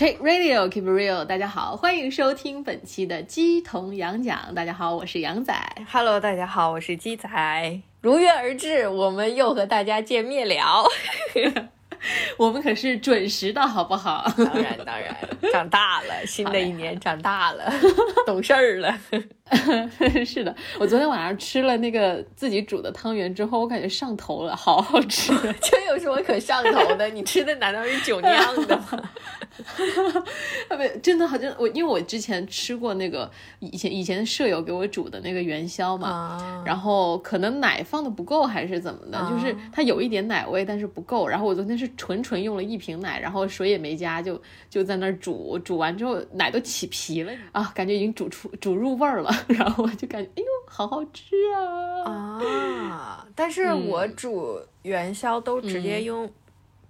Check Radio Keep Real，大家好，欢迎收听本期的鸡同羊讲。大家好，我是羊仔。Hello，大家好，我是鸡仔。如约而至，我们又和大家见面了。我们可是准时的，好不好？当然，当然，长大了，新的一年长大了，懂事儿了。是的，我昨天晚上吃了那个自己煮的汤圆之后，我感觉上头了，好好吃。这有什么可上头的？你吃的难道是酒酿的吗？特别真的好像我，因为我之前吃过那个以前以前舍友给我煮的那个元宵嘛，啊然后可能奶放的不够还是怎么的，就是它有一点奶味，但是不够。然后我昨天是纯纯用了一瓶奶，然后水也没加，就就在那儿煮，煮完之后奶都起皮了啊，感觉已经煮出煮入味儿了。然后我就感觉，哎呦，好好吃啊！啊！但是我煮元宵都直接用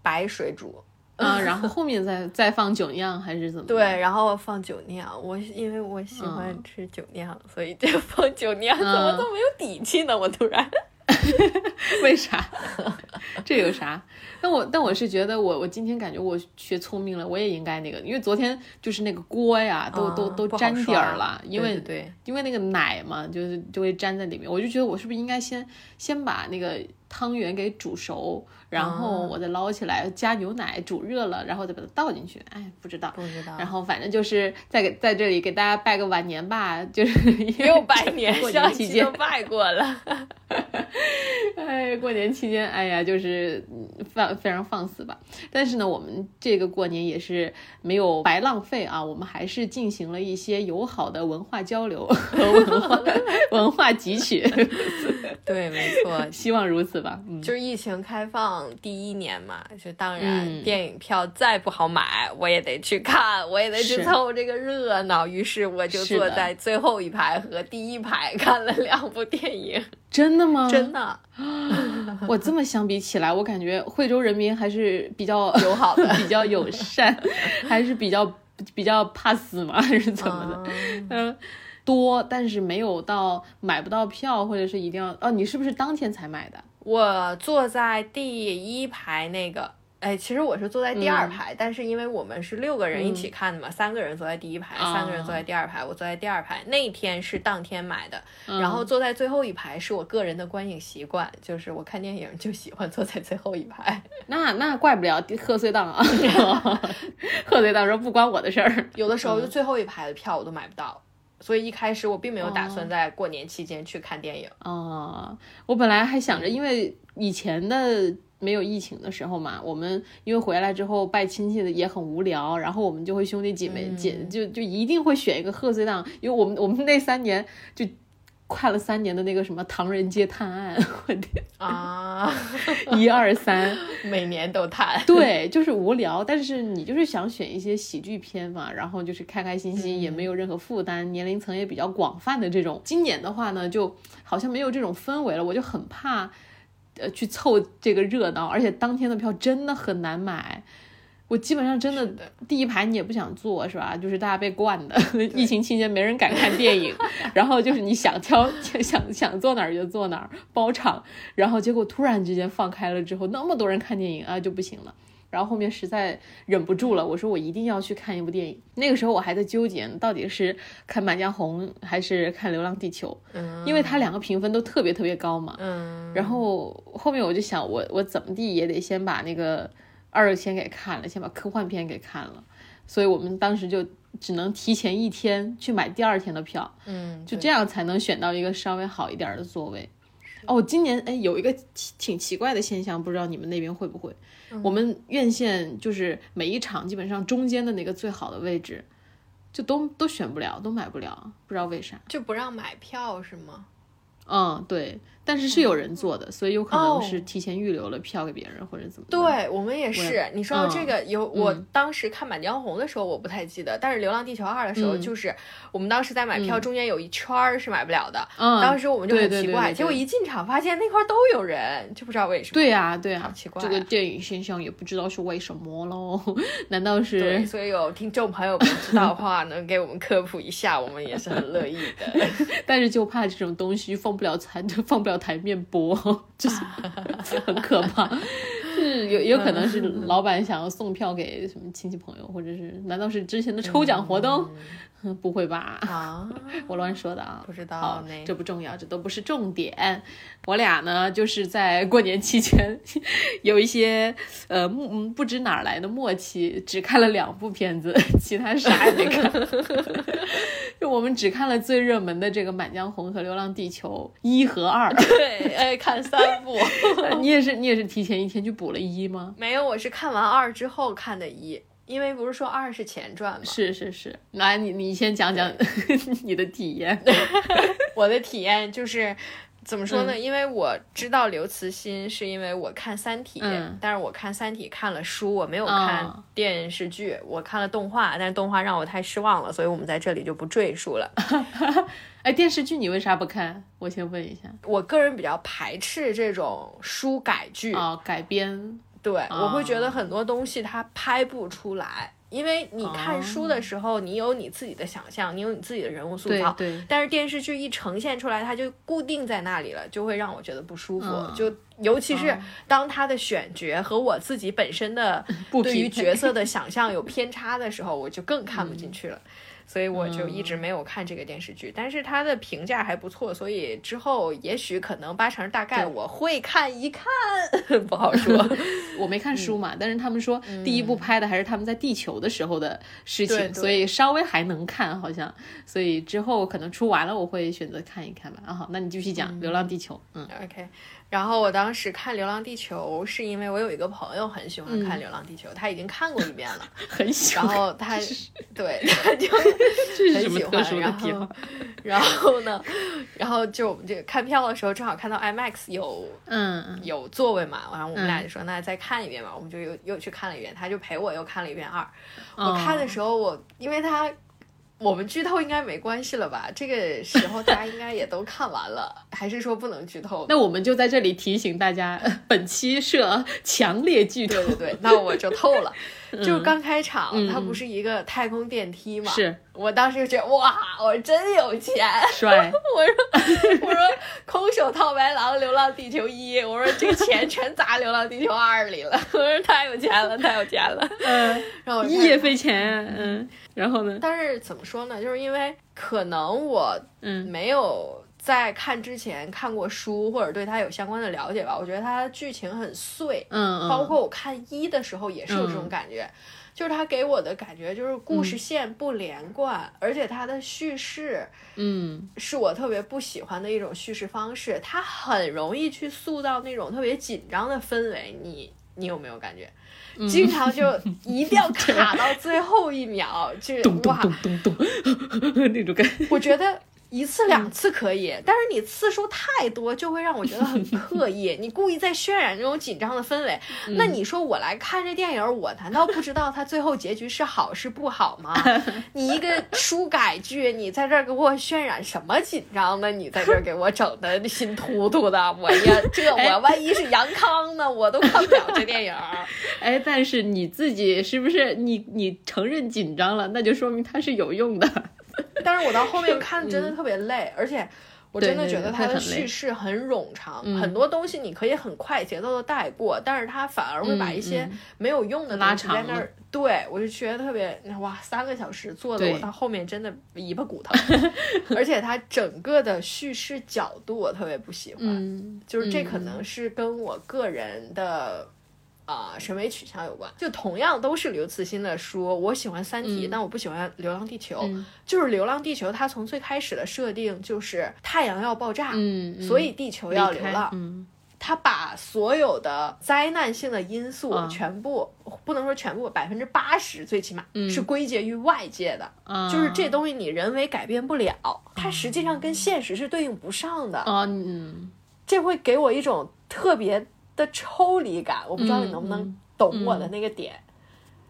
白水煮。啊，然后后面再再放酒酿还是怎么？对，，然后放酒酿，我因为我喜欢吃酒酿，所以就 放酒酿。怎么这么有底气呢？我突然。为啥？这有啥？但我但我是觉得我我今天感觉我学聪明了，我也应该那个，因为昨天就是那个锅呀，都、都都粘底儿了，因为对因为那个奶嘛，就是就会粘在里面。我就觉得我是不是应该先先把那个汤圆给煮熟，然后我再捞起来加牛奶煮热了，然后再把它倒进去。哎，不知道。不知道。然后反正就是在给在这里给大家拜个晚年吧，就是又拜年，过上年期间期都拜过了。哎，过年期间，哎呀，就是嗯放非常放肆吧。但是呢，我们这个过年也是没有白浪费啊，我们还是进行了一些友好的文化交流和文化 文化汲取，对，没错，希望如此吧。嗯，就是疫情开放第一年嘛，就当然嗯电影票再不好买，我也得去看，我也得去凑这个热闹。于是我就坐在最后一排和第一排看了两部电影，真的吗？真的 我这么相比起来，我感觉惠州人民还是比较友好的 比较友善，还是比较比较怕死嘛？还是怎么的？嗯嗯，多，但是没有到买不到票，或者是一定要哦，你是不是当天才买的？我坐在第一排那个。哎，其实我是坐在第二排，但是因为我们是六个人一起看的嘛，三个人坐在第一排，三个人坐在第二排，我坐在第二排。那一天是当天买的，然后坐在最后一排是我个人的观影习惯，就是我看电影就喜欢坐在最后一排。那那怪不了贺岁档啊，贺岁档说不关我的事儿。有的时候就最后一排的票我都买不到，所以一开始我并没有打算在过年期间去看电影。哦，我本来还想着，因为以前的没有疫情的时候嘛，我们因为回来之后拜亲戚的也很无聊，然后我们就会兄弟姐妹姐、就就一定会选一个贺岁档，因为我们我们那三年就。看了三年的那个什么《唐人街探案》，我天，啊，一二三，每年都探。对，就是无聊，但是你就是想选一些喜剧片嘛，然后就是开开心心，也没有任何负担，年龄层也比较广泛的这种。今年的话呢，就好像没有这种氛围了，我就很怕，呃，去凑这个热闹，而且当天的票真的很难买。我基本上真的第一排你也不想坐是吧？就是大家被惯的，疫情期间没人敢看电影，然后就是你想挑想想坐哪儿就坐哪儿，包场，然后结果突然之间放开了之后，那么多人看电影啊就不行了。然后后面实在忍不住了，我说我一定要去看一部电影。那个时候我还在纠结，到底是看《满江红》还是看《流浪地球》，嗯因为它两个评分都特别特别高嘛。嗯，然后后面我就想，我我怎么地也得先把那个二先给看了，先把科幻片给看了。所以我们当时就只能提前一天去买第二天的票，嗯，就这样才能选到一个稍微好一点的座位。哦，今年哎有一个挺挺奇怪的现象，不知道你们那边会不会？我们院线就是每一场基本上中间的那个最好的位置，就都都选不了，都买不了，不知道为啥。就不让买票是吗？嗯，对，但是是有人做的，所以有可能哦是提前预留了票给别人或者怎么。对我们也是。你说到这个，有我嗯当时看《满江红》的时候，我不太记得，但是《流浪地球二》的时候，嗯就是我们当时在买票中间有一圈儿是买不了的，嗯，当时我们就很奇怪，结果一进场发现那块儿都有人，就不知道为什么。对呀、对呀、好奇怪这个啊电影现象也不知道是为什么喽？难道是对，所以有听众朋友们知道的话，能给我们科普一下，我们也是很乐意的。但是就怕这种东西放不了台，放不了台面播，就是 很可怕。是有有可能是老板想要送票给什么亲戚朋友，或者是难道是之前的抽奖活动？不会吧？啊，我乱说的啊，不知道好，这不重要，这都不是重点。我俩呢，就是在过年期间 有一些呃不知哪儿来的默契，只看了两部片子，其他啥也没看。就我们只看了最热门的这个《满江红》和《流浪地球》一和二。对，哎，看三部。你也是你也是提前一天去补了一吗？没有，我是看完二之后看的一，因为不是说二是前传吗？是是是，来你你先讲讲 你的体验。我的体验就是。怎么说呢？因为我知道刘慈欣，是因为我看《三体》嗯但是我看《三体》看了书，我没有看哦电视剧，我看了动画，但是动画让我太失望了，所以我们在这里就不赘述了。哎，电视剧你为啥不看？我先问一下。我个人比较排斥这种书改剧，哦，改编对，哦我会觉得很多东西它拍不出来，因为你看书的时候，你有你自己的想象，你有你自己的人物塑造，对对，但是电视剧一呈现出来，它就固定在那里了，就会让我觉得不舒服。嗯就尤其是哦当他的选角和我自己本身的 对于角色的想象有偏差的时候，我就更看不嗯进去了。所以我就一直没有看这个电视剧，但是它的评价还不错，所以之后也许可能八成大概我会看一看，不好说。我没看书嗯嘛，但是他们说第一部拍的还是他们在地球的时候的事情，所以稍微还能看，好像，所以之后可能出完了我会选择看一看吧。啊好，那你继续讲《流浪地球》。嗯 OK，然后我当时看《流浪地球》是因为我有一个朋友很喜欢看《流浪地球》，他已经看过一遍了，很喜然，后他对他就 很喜欢然后？然后呢，然后就我们这个看票的时候，正好看到 IMAX 有嗯嗯有座位嘛，然后我们俩嗯就说、那再看一遍吧，我们就又又去看了一遍，他就陪我又看了一遍二。我哦看的时候我，因为他我们剧透应该没关系了吧？这个时候大家应该也都看完了，还是说不能剧透？那我们就在这里提醒大家，呃 本期设强烈剧透对。对对，那我就透了。就刚开场，嗯它不是一个太空电梯嘛？是我当时就觉得哇，我真有钱。帅，我说 我说空手套白狼，流浪地球一，我说这钱全砸流浪地球二里了，我说太有钱了，太有钱了。嗯，然后一也看费钱，嗯，然后呢？但是怎么说呢？就是因为可能我嗯没有在看之前看过书，或者对它有相关的了解吧。我觉得它的剧情很碎，嗯嗯，包括我看一的时候也是有这种感觉，就是他给我的感觉就是故事线不连贯，而且它的叙事嗯是我特别不喜欢的一种叙事方式，它很容易去塑造那种特别紧张的氛围。你你有没有感觉？嗯经常就一定要 卡到最后一秒，就咚咚哇，咚咚咚 那种感觉。我觉得一次两次可以，但是你次数太多，就会让我觉得很刻意。你故意在渲染这种紧张的氛围，那你说我来看这电影，我难道不知道它最后结局是好是不好吗？你一个书改剧，你在这儿给我渲染什么紧张呢？你在这儿给我整的心突突的，我呀，这 我万一是杨康呢，我都看不了这电影。哎，但是你自己是不是你你承认紧张了，那就说明它是有用的。但是我到后面 看真的特别累，而且我真的觉得它的叙事很冗长，嗯很多东西你可以很快节奏的带过，但是它反而会把一些没有用的拉东西在长了那儿。对我就觉得特别哇，三个小时做的我到后面真的尾巴骨头，而且它整个的叙事角度我特别不喜欢，嗯，就是这可嗯能是跟我个人的。啊、审美取向有关，就同样都是刘慈欣的书，我喜欢《三体》嗯但我不喜欢《流浪地球》嗯就是《流浪地球》，它从最开始的设定就是太阳要爆炸，嗯，嗯所以地球要流浪。嗯它把所有的灾难性的因素啊全部，不能说全部，百分之八十最起码、嗯是归结于外界的，啊，就是这东西你人为改变不了，它实际上跟现实是对应不上的。啊嗯这会给我一种特别的抽离感，我不知道你能不能嗯懂我的那个点。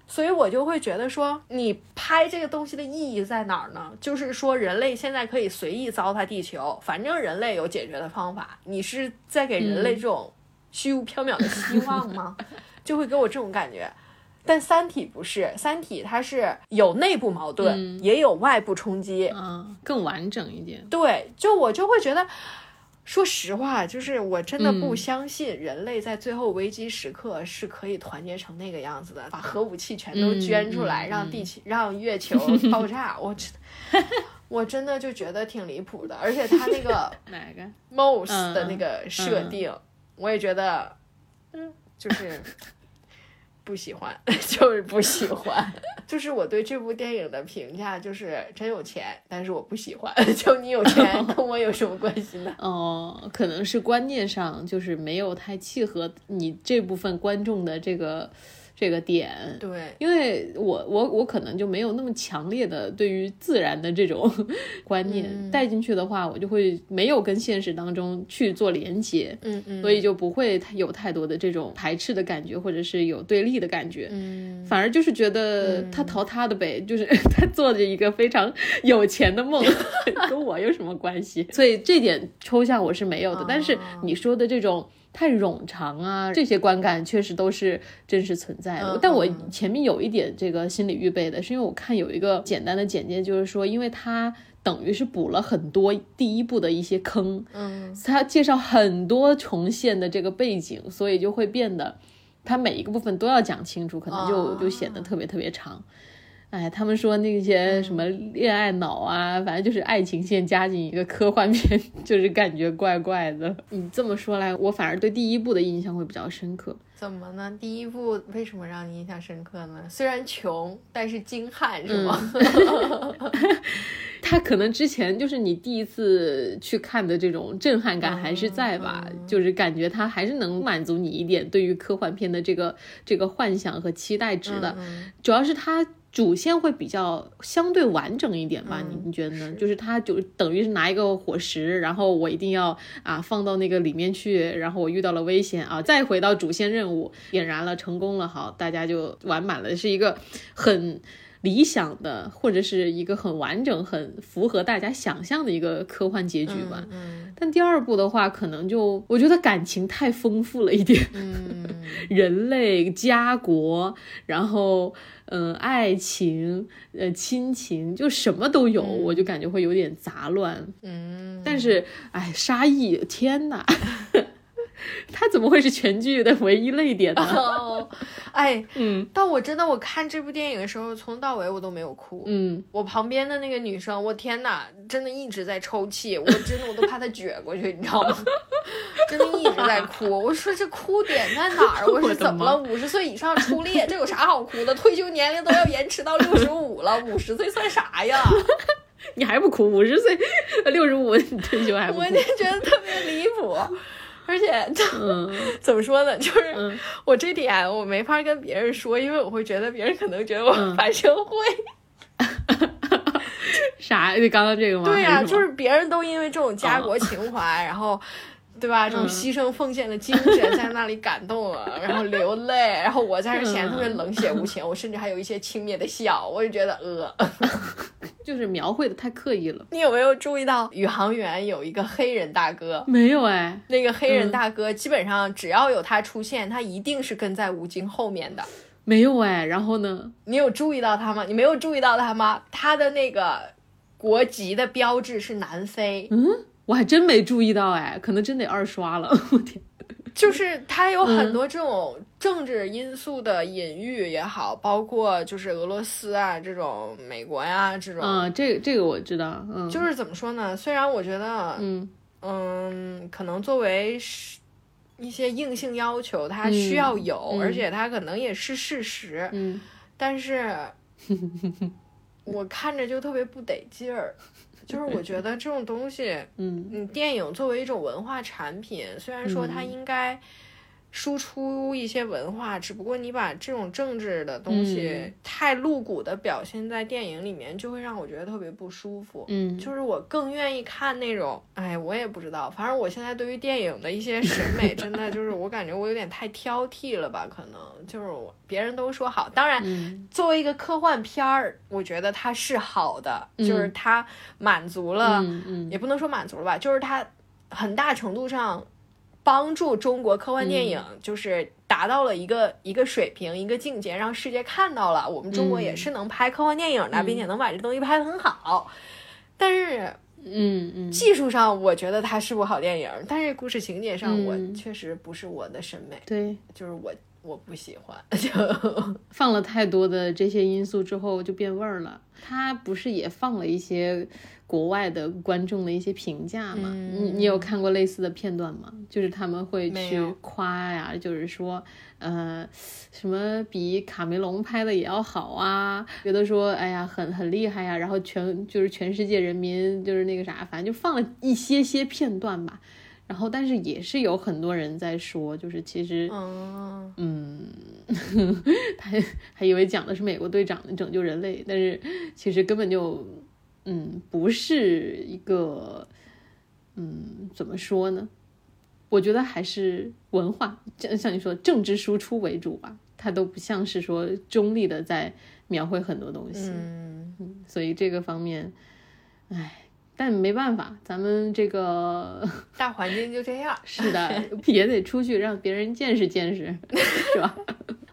所以我就会觉得说，你拍这个东西的意义在哪儿呢？就是说，人类现在可以随意糟蹋地球，反正人类有解决的方法。你是在给人类这种虚无缥缈的希望吗？就会给我这种感觉。但《三体》不是，《三体》它是有内部矛盾，也有外部冲击，嗯，更完整一点。对，就我就会觉得，说实话，就是我真的不嗯相信人类在最后危机时刻是可以团结成那个样子的，把核武器全都捐出来，让地球、让月球爆炸。我真，我真的就觉得挺离谱的。而且他那个 哪个？Mouse 嗯的那个设定，我也觉得，嗯就是不喜欢，就是不喜欢。就是我对这部电影的评价就是真有钱，但是我不喜欢。就你有钱，跟我有什么关系呢？哦，可能是观念上就是没有太契合你这部分观众的这个这个点。对，因为我我我可能就没有那么强烈的对于自然的这种 观念、嗯带进去的话，我就会没有跟现实当中去做连接，嗯嗯，所以就不会有太多的这种排斥的感觉，或者是有对立的感觉。嗯，反而就是觉得他淘他的呗，就是 他做着一个非常 有钱的梦，跟我有什么关系？所以这点抽象我是没有的。但是你说的这种太冗长啊，这些观感确实都是真实存在的。嗯但我嗯前面有一点这个心理预备的，是因为我看有一个简单的简介，就是说，因为它等于是补了很多第一部的一些坑，嗯他介绍很多重现的这个背景，所以就会变得，它每一个部分都要讲清楚，可能就、哦就显得特别特别长。哎，他们说那些什么恋爱脑啊，反正就是爱情线加进一个科幻片，就是感觉怪怪的。你这么说来，我反而对第一部的印象会比较深刻。怎么呢？第一部为什么让你印象深刻呢？虽然穷，但是精悍，是吗？他可能之前就是你第一次去看的这种震撼感还是在吧，就是感觉他还是能满足你一点对于科幻片的这个这个幻想和期待值的。嗯主要是它主线会比较相对完整一点吧，嗯你你觉得呢？就是它就等于是拿一个火石，然后我一定要啊放到那个里面去，然后我遇到了危险啊，再回到主线任务，点燃了，成功了，好，大家就完满了，是一个很。理想的，或者是一个很完整、很符合大家想象的一个科幻结局吧。嗯但第二部的话，可能就我觉得感情太丰富了一点，嗯 人类、家国，然后嗯、呃爱情、呃亲情，就什么都有，我就感觉会有点杂乱。嗯，但是，哎，沙溢，天哪，他怎么会是全剧的唯一泪点呢？哦，哎，嗯但我真的我看这部电影的时候，从头到尾我都没有哭。嗯，我旁边的那个女生，我天呐，真的一直在抽泣，我真的我都怕她撅过去，你知道吗？真的一直在哭。我说这哭点在哪儿？我我的说怎么了？五十岁以上出列，这有啥好哭的？退休年龄都要延迟到六十五了，五十岁算啥呀？你还不哭？五十岁、六十五退休还不哭我就？觉得特别离谱。而且 嗯怎么说呢？就是嗯我这点我没法跟别人说，因为我会觉得别人可能觉得我嗯反社会。啥？刚刚这个吗？对呀、就是别人都因为这种家国情怀，然后。对吧？这种嗯牺牲奉献的精神在那里感动了，然后流泪，然后我在这显得特别冷血无情，我甚至还有一些轻蔑的笑，我就觉得呃。就是描绘的太刻意了。你有没有注意到宇航员有一个黑人大哥？没有哎，那个黑嗯人大哥基本上只要有他出现，他一定是跟在吴京后面的。没有哎。然后呢？你有注意到他吗？你没有注意到他吗？他的那个国籍的标志是南非，嗯，我还真没注意到哎，可能真得二刷了。我天，就是它有嗯很多这种政治因素的隐喻也好，包括就是俄罗斯啊这种、美国呀、这种，嗯，这个这个我知道，嗯，就是怎么说呢？虽然我觉得，嗯。嗯，可能作为是一些硬性要求，它需要有，嗯。而且它可能也是事实，嗯。但是 我看着就特别不得劲儿。就是我觉得这种东西，嗯。嗯，电影作为一种文化产品，虽然说它嗯。应该输出一些文化，只不过你把这种政治的东西嗯太露骨的表现在电影里面，就会让我觉得特别不舒服。嗯，就是我更愿意看那种，哎，我也不知道，反正我现在对于电影的一些审美，真的就是我感觉我有点太挑剔了吧？可能就是我别人都说好，当然嗯作为一个科幻片儿，我觉得它是好的，就是嗯它满足了，也不能说满足了吧，就是它很大程度上帮助中国科幻电影，嗯。就是达到了一个一个水平、一个境界，让世界看到了我们中国也嗯。是能拍科幻电影的，并且能把这东西拍得很好。但是嗯嗯，技术上我觉得它是部好电影，但是故事情节上我嗯确实不是我的审美，对，就是我我不喜欢。就 放了太多的这些因素之后就变味儿了。他不是也放了一些国外的观众的一些评价吗？你你有看过类似的片段吗？就是他们会去夸呀，就是说，呃，什么比卡梅隆拍的也要好啊，觉得说，哎呀，很很厉害呀，然后全就是全世界人民就是那个啥，反正就放了一些些片段吧。然后，但是也是有很多人在说，就是其实，嗯，嗯，他还以为讲的是美国队长拯救人类，但是其实根本就，嗯，不是一个，嗯，怎么说呢？我觉得还是文化，像像你说政治输出为主吧，它都不像是说中立的在描绘很多东西，嗯，所以这个方面，唉。但没办法，咱们这个 大环境就这样。是的，也得出去让别人见识见识，是吧？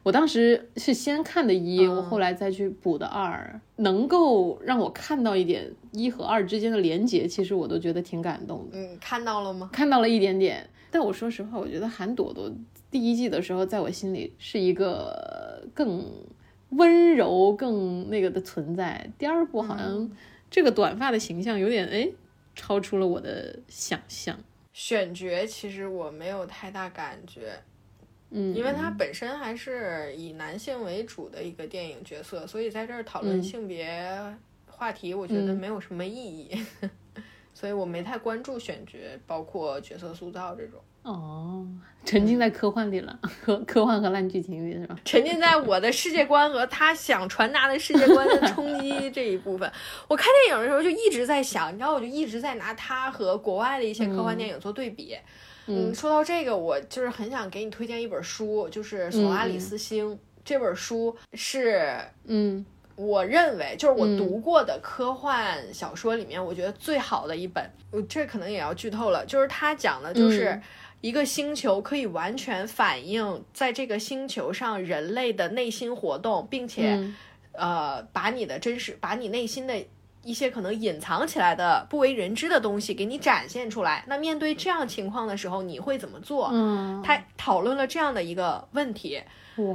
我当时是先看的一，嗯我后来再去补的二，能够让我看到一点一和二之间的连结，其实我都觉得挺感动的，嗯，看到了吗？看到了一点点。但我说实话，我觉得韩朵朵第一季的时候，在我心里是一个更温柔、更那个的存在。第二部好嗯像这个短发的形象有点哎，超出了我的想象。选角其实我没有太大感觉，嗯，因为它本身还是以男性为主的一个电影角色，所以在这儿讨论嗯。性别话题，我觉得没有什么意义，所以我没太关注选角，包括角色塑造这种。哦，沉浸在科幻里了，科科幻和烂剧情里是吧？沉浸在我的世界观和他想传达的世界观的冲击这一部分。我看电影的时候就一直在想，你知道，我就一直在拿它和国外的一些科幻电影做对比。嗯，说到这个，我就是很想给你推荐一本书，就是《索拉里斯星》这本书是嗯我认为就是我读过的科幻小说里面，我觉得最好的一本。我这可能也要剧透了，就是它讲的就是嗯一个星球可以完全反映在这个星球上人类的内心活动，并且、嗯呃把你的真实，把你内心的。一些可能隐藏起来的不为人知的东西给你展现出来。那面对这样情况的时候，你会怎么做？嗯，他讨论了这样的一个问题，哇，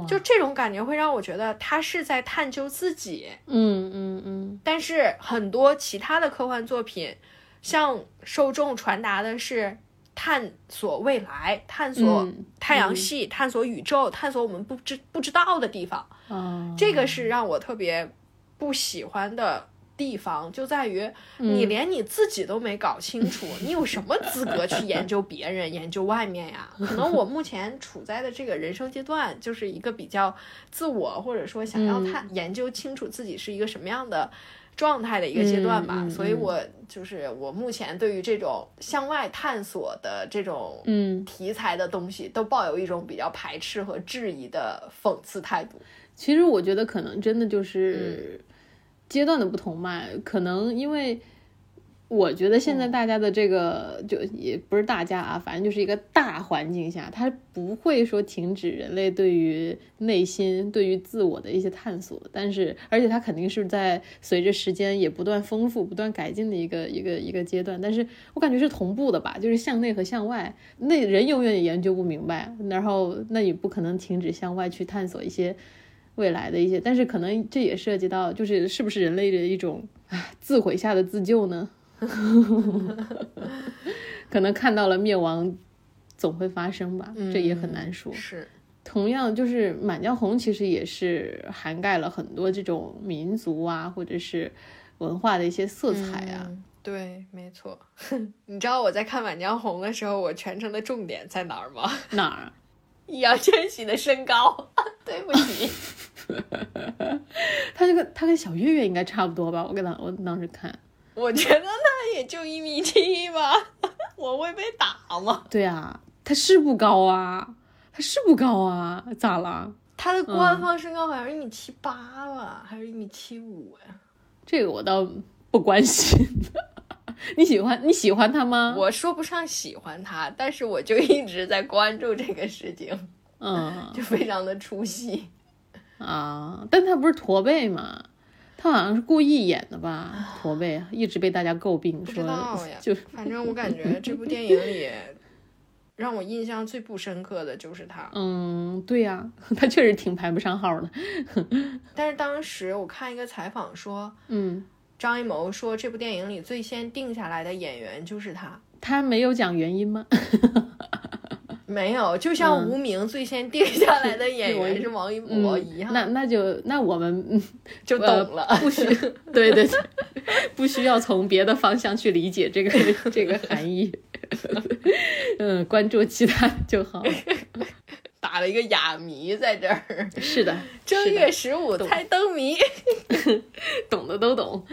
就这种感觉会让我觉得他是在探究自己。嗯嗯嗯但是很多其他的科幻作品，向受众传达的是探索未来、探索嗯太阳系、探索宇宙、探索我们不知不知道的地方。嗯，这个是让我特别不喜欢的地方，就在于你连你自己都没搞清楚，你有什么资格去研究别人、研究外面呀？可能我目前处在的这个人生阶段，就是一个比较自我，或者说想要探、研究清楚自己是一个什么样的。状态的一个阶段吧，所以我就是我目前对于这种向外探索的这种嗯，题材的东西，都抱有一种比较排斥和质疑的讽刺态度。其实我觉得可能真的就是嗯阶段的不同嘛，可能因为我觉得嗯现在大家的这个就也不是大家啊，反正就是一个大环境下，它不会说停止人类对于内心、对于自我的一些探索，但是而且它肯定是在随着时间也不断丰富、不断改进的一个一个一个阶段，但是我感觉是同步的吧，就是向内和向外，那人永远也研究不明白，然后那也不可能停止向外去探索一些。未来的一些，但是可能这也涉及到，就是是不是人类的一种啊自毁下的自救呢？可能看到了灭亡，总会发生吧，这也很难说。是，同样，就是《满江红》其实也是涵盖了很多这种民族啊，或者是文化的一些色彩啊。嗯对，没错。你知道我在看《满江红》的时候，我全程的重点在哪儿吗？哪儿？易烊千玺的身高。对不起，他这个他跟小岳岳应该差不多吧？我跟他我当时看，我觉得他也就一米七吧，我会被打吗？对啊，他是不高啊，他是不高啊，咋了？他的官方身高好像是一米七八吧，还是一米七五呀？这个我倒不关心。你喜欢你喜欢他吗？我说不上喜欢他，但是我就一直在关注这个事情，嗯 就非常的出戏。啊，但他不是驼背吗？他好像是故意演的吧？驼背一直被大家诟病，不知说道呀，就 反正我感觉这部电影里让我印象最不深刻的就是他。嗯，对呀、他确实挺排不上号的。但是当时我看一个采访说，嗯，张艺谋说这部电影里最先定下来的演员就是他。他没有讲原因吗？没有，就像嗯无名最先定下来的演 员是王一博一样，那那就那我们嗯 就懂了。呃不需对对对，不需要从别的方向去理解这个这个含义。嗯，关注其他就好。打了一个哑谜在这儿，是的，正月十五猜灯谜。懂的都懂。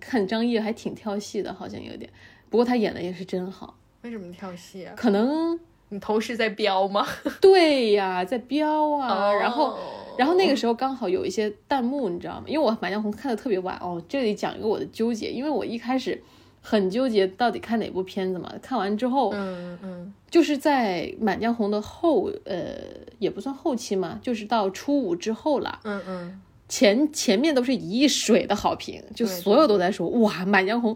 看张译还挺跳戏的，好像有点，不过他演的也是真好。为什么跳戏啊？可能你同时在飙吗？对呀，在飙啊，然后。哦然后那个时候刚好有一些弹幕，你知道吗？因为我《满江红》看的特别晚哦。这里讲一个我的纠结，因为我一开始很纠结到底看哪部片子嘛。看完之后，嗯嗯就是在《满江红》的后，呃，也不算后期嘛，就是到初五之后了。嗯嗯，前前面都是一水的好评，就所有都在说哇，《满江红》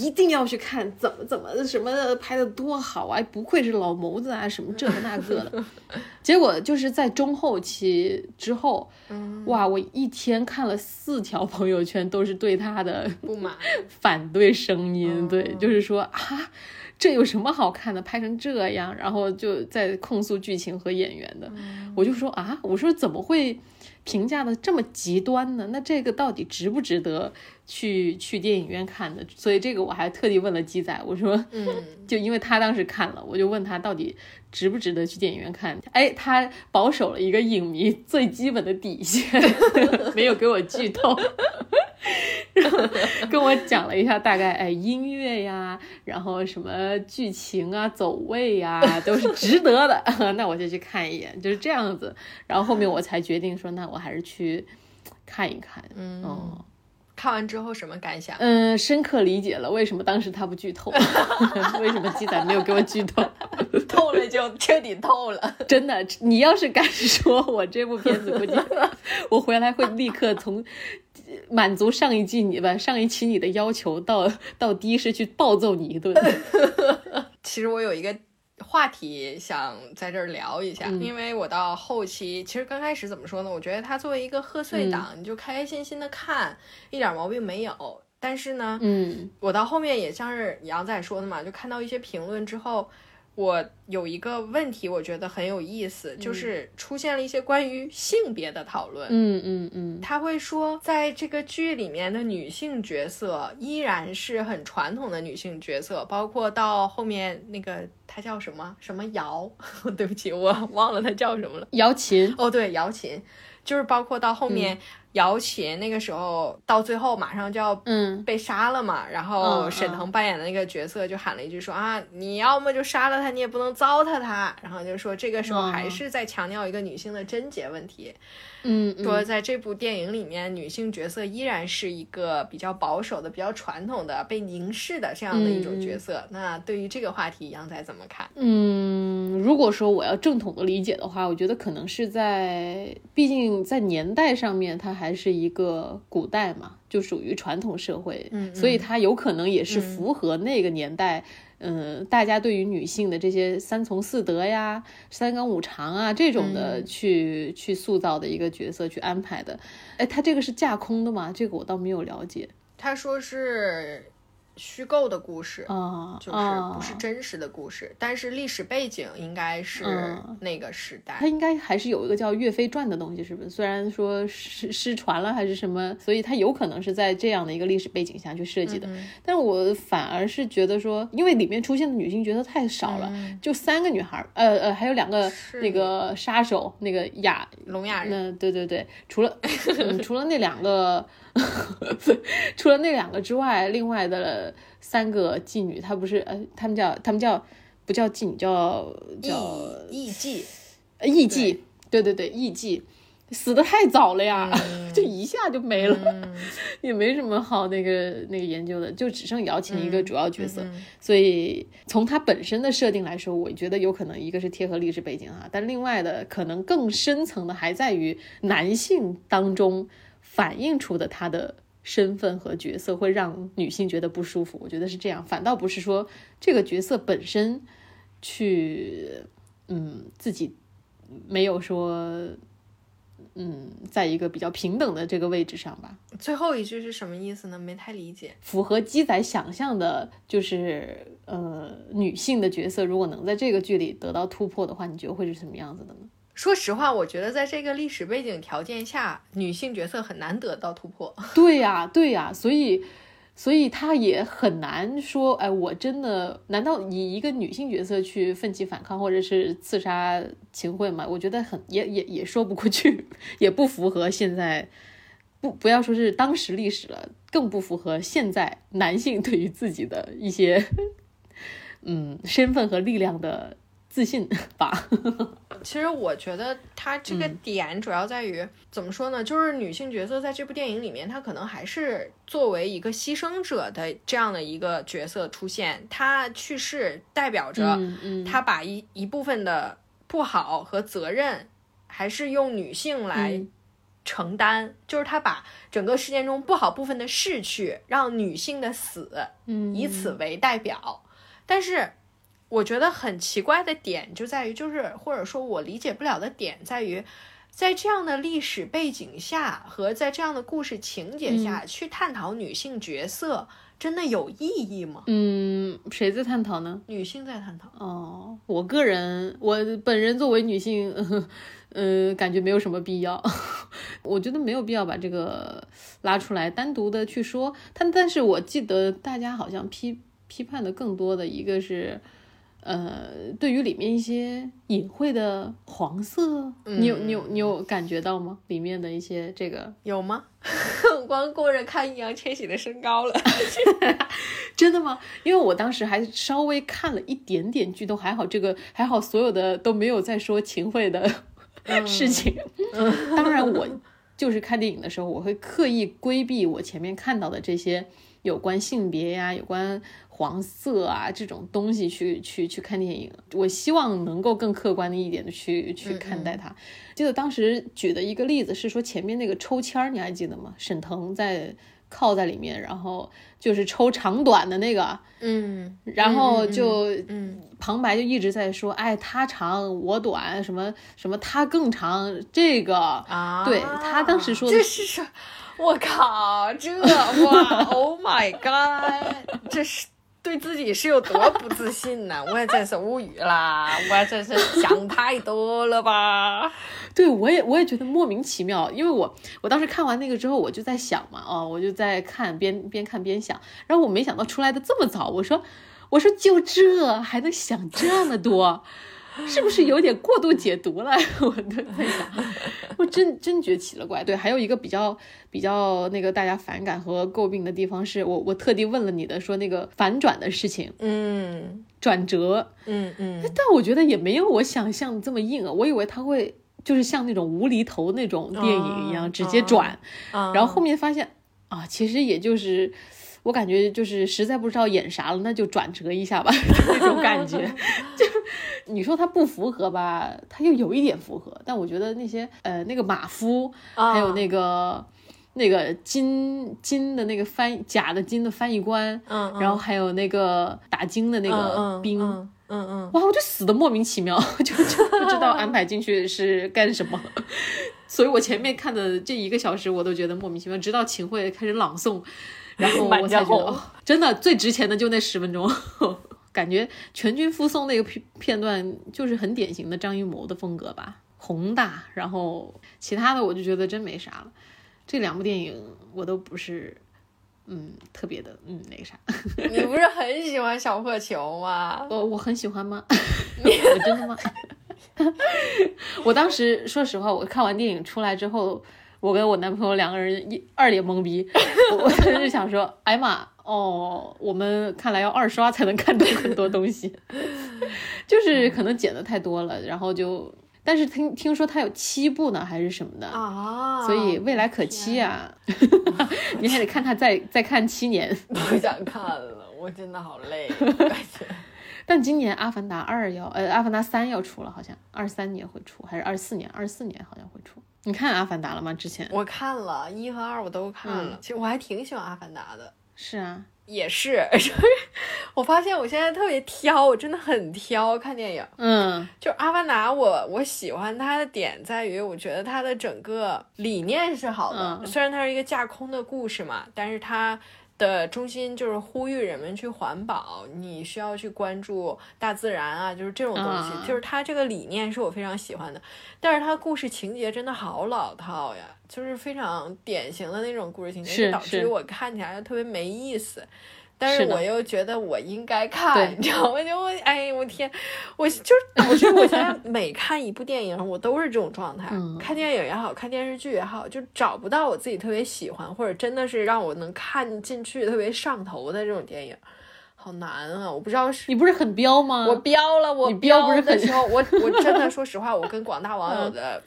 一定要去看，怎么怎么什么的拍的多好啊，不愧是老谋子啊，什么这个那个的。结果就是在中后期之后，嗯。哇，我一天看了四条朋友圈，都是对他的不满。反对声音，对，哦就是说啊，这有什么好看的，拍成这样，然后就在控诉剧情和演员的，嗯。我就说啊，我说怎么会评价的这么极端呢？那这个到底值不值得去去电影院看的？所以这个我还特地问了鸡仔，我说，嗯，就因为他当时看了，我就问他到底值不值得去电影院看？哎，他保守了一个影迷最基本的底线，没有给我剧透。跟我讲了一下大概，哎，音乐呀，然后什么剧情啊、走位呀，都是值得的。那我就去看一眼，就是这样子。然后后面我才决定说，那我还是去看一看。嗯哦，看完之后什么感想？嗯，深刻理解了为什么当时他不剧透，为什么鸡仔没有给我剧透。透了就彻底透了。真的，你要是敢说我这部片子，估计我回来会立刻从满足上一季你吧上一期你的要求，到到的士去暴揍你一顿。其实我有一个话题想在这儿聊一下，嗯因为我到后期，其实刚开始怎么说呢？我觉得他作为一个贺岁嗯档，你就开开心心的看，一点毛病没有。但是呢，嗯我到后面也像是杨仔说的嘛，就看到一些评论之后，我有一个问题，我觉得很有意思，就是出现了一些关于性别的讨论。嗯嗯嗯他会说，在这个剧里面的女性角色依然是很传统的女性角色，包括到后面那个她叫什么什么瑶，对不起，我忘了她叫什么了。姚琴，哦，对，姚琴，就是包括到后面姚琴那个时候，到最后马上就要嗯被杀了嘛，然后嗯沈腾扮演的那个角色就喊了一句说啊，你要么就杀了他，你也不能糟蹋他，然后就说这个时候还嗯是在强调一个女性的贞洁问题。嗯说在这部电影里面，女性角色依然是一个比较保守的、比较传统的、被凝视的这样的一种角色。那对于这个话题，杨仔怎么看？嗯，如果说我要正统的理解的话，我觉得可能是在，毕竟在年代上面，它还是一个古代嘛，就属于传统社会，嗯所以它有可能也是符合那个年代。嗯，大家对于女性的这些三从四德呀、三纲五常啊这种的去、去塑造的一个角色去安排的，哎，他这个是架空的吗？这个我倒没有了解他说是虚构的故事。啊，就是不是啊真实的故事，但是历史背景应该是嗯那个时代。它应该还是有一个叫《岳飞传》的东西，是不是？虽然说失失传了还是什么，所以它有可能是在这样的一个历史背景下去设计的。嗯但我反而是觉得说，因为里面出现的女性角色太少了，就三个女孩，呃呃，还有两个那个杀手，那个雅，聋哑人，那对对对，除了、嗯、除了那两个，除了那两个之外，另外的三个妓女，她不是呃，她们叫她们叫不叫妓女，叫叫艺艺妓，呃艺妓，对对对，艺妓。死的太早了呀，嗯就一下就没了，也没什么好那个那个研究的，就只剩姚琴一个主要角色，嗯所以从它本身的设定来说，我觉得有可能一个是贴合历史背景哈，但另外的可能更深层的还在于男性当中反映出的他的身份和角色会让女性觉得不舒服。我觉得是这样，反倒不是说这个角色本身去，嗯，自己没有说。嗯，在一个比较平等的这个位置上吧。最后一句是什么意思呢？没太理解。符合鸡仔想象的，就是呃，女性的角色如果能在这个剧里得到突破的话，你觉得会是什么样子的呢？说实话，我觉得在这个历史背景条件下，女性角色很难得到突破。对呀，对呀，所以。所以他也很难说，哎，我真的难道以一个女性角色去奋起反抗，或者是刺杀秦桧吗？我觉得很也也也说不过去，也不符合现在不不要说是当时历史了，更不符合现在男性对于自己的一些 嗯身份和力量的。自信吧。其实我觉得他这个点主要在于怎么说呢？就是女性角色在这部电影里面，她可能还是作为一个牺牲者的这样的一个角色出现。她去世代表着她把一一部分的不好和责任，还是用女性来承担。就是她把整个事件中不好部分的逝去，让女性的死，以此为代表。但是。我觉得很奇怪的点就在于，就是或者说我理解不了的点在于，在这样的历史背景下和在这样的故事情节下去探讨女性角色，真的有意义吗？嗯，谁在探讨呢？女性在探讨。哦，我个人，我本人作为女性，呃，感觉没有什么必要。我觉得没有必要把这个拉出来单独的去说。但但是我记得大家好像批批判的更多的一个是。呃，对于里面一些隐晦的黄色，你有你有你有感觉到吗？里面的一些这个有吗？光顾着看易烊千玺的身高了，真的吗？因为我当时还稍微看了一点点剧，都还好，这个还好，所有的都没有在说秦桧的 事情。当然，我就是看电影的时候，我会刻意规避我前面看到的这些有关性别呀，有关。黄色啊，这种东西去去去看电影，我希望能够更客观的一点的去去看待它。记得当时举的一个例子是说前面那个抽签儿，你还记得吗？沈腾在靠在里面，然后就是抽长短的那个，嗯，然后就嗯，旁白就一直在说，哎，他长我短，什么什么他更长，这个啊，对他当时说这是我靠，这哇，Oh my God，这是。对自己是有多不自信呢？我也真是无语啦！我真是想太多了吧？对我也我也觉得莫名其妙，因为我我当时看完那个之后，我就在想嘛，哦，我就在看边边看边想，然后我没想到出来的这么早，我说我说就这还能想这么多？是不是有点过度解读了？我都在想，我真真觉奇了怪。对，还有一个比较比较那个大家反感和诟病的地方，是我我特地问了你的，说那个反转的事情，嗯，转折，嗯嗯，但我觉得也没有我想象的这么硬啊。我以为他会就是像那种无厘头那种电影一样直接转，然后后面发现啊，其实也就是。我感觉就是实在不知道演啥了，那就转折一下吧，那种感觉。就你说他不符合吧，他又有一点符合。但我觉得那些呃，那个马夫，还有那个那个金金的那个翻假的金的翻译官，嗯，然后还有那个打金的那个兵，嗯嗯，哇，我就死的莫名其妙，就就不知道安排进去是干什么。所以我前面看的这一个小时，我都觉得莫名其妙，直到秦桧开始朗诵。然后 我才觉得，真的最值钱的就那十分钟，感觉全军覆宋那个片片段就是很典型的张艺谋的风格吧，宏大。然后其他的我就觉得真没啥了。这两部电影我都不是，嗯，特别的，嗯，那个啥。你不是很喜欢小破球吗？我我很喜欢吗？我真的吗？我当时说实话，我看完电影出来之后。我跟我男朋友两个人一二脸懵逼，我 当时想说，哎妈，哦，我们看来要二刷才能看懂很多东西，就是可能剪的太多了，然后就，但是听听说它有七部呢，还是什么的啊，所以未来可期啊，你还得看它再再看七年，不想看了，我真的好累，但今年《阿凡达二》要，呃，《阿凡达三》要出了，好像二三年会出，还是二四年？二四年好像会出。你看《阿凡达》了吗？之前我看了一和二，我都看了。嗯其实我还挺喜欢《阿凡达》的。是啊，也是，就是我发现我现在特别挑，我真的很挑看电影。嗯就《阿凡达》我，我喜欢它的点在于，我觉得它的整个理念是好的。嗯虽然它是一个架空的故事嘛，但是它的中心就是呼吁人们去环保，你需要去关注大自然啊，就是这种东西。嗯就是它这个理念是我非常喜欢的，但是它故事情节真的好老套呀，就是非常典型的那种故事情节，就导致是我看起来特别没意思。的是我又觉得我应该看，对你知道吗？就我哎，我天，我就是导致我现在每看一部电影，我都是这种状态。嗯看电影也好看电视剧也好，就找不到我自己特别喜欢，或者真的是让我能看进去、特别上头的这种电影，好难啊！我不知道是。你不是很彪吗？我彪了，我你标不是很的时候，我我真的说实话，我跟广大网友嗯的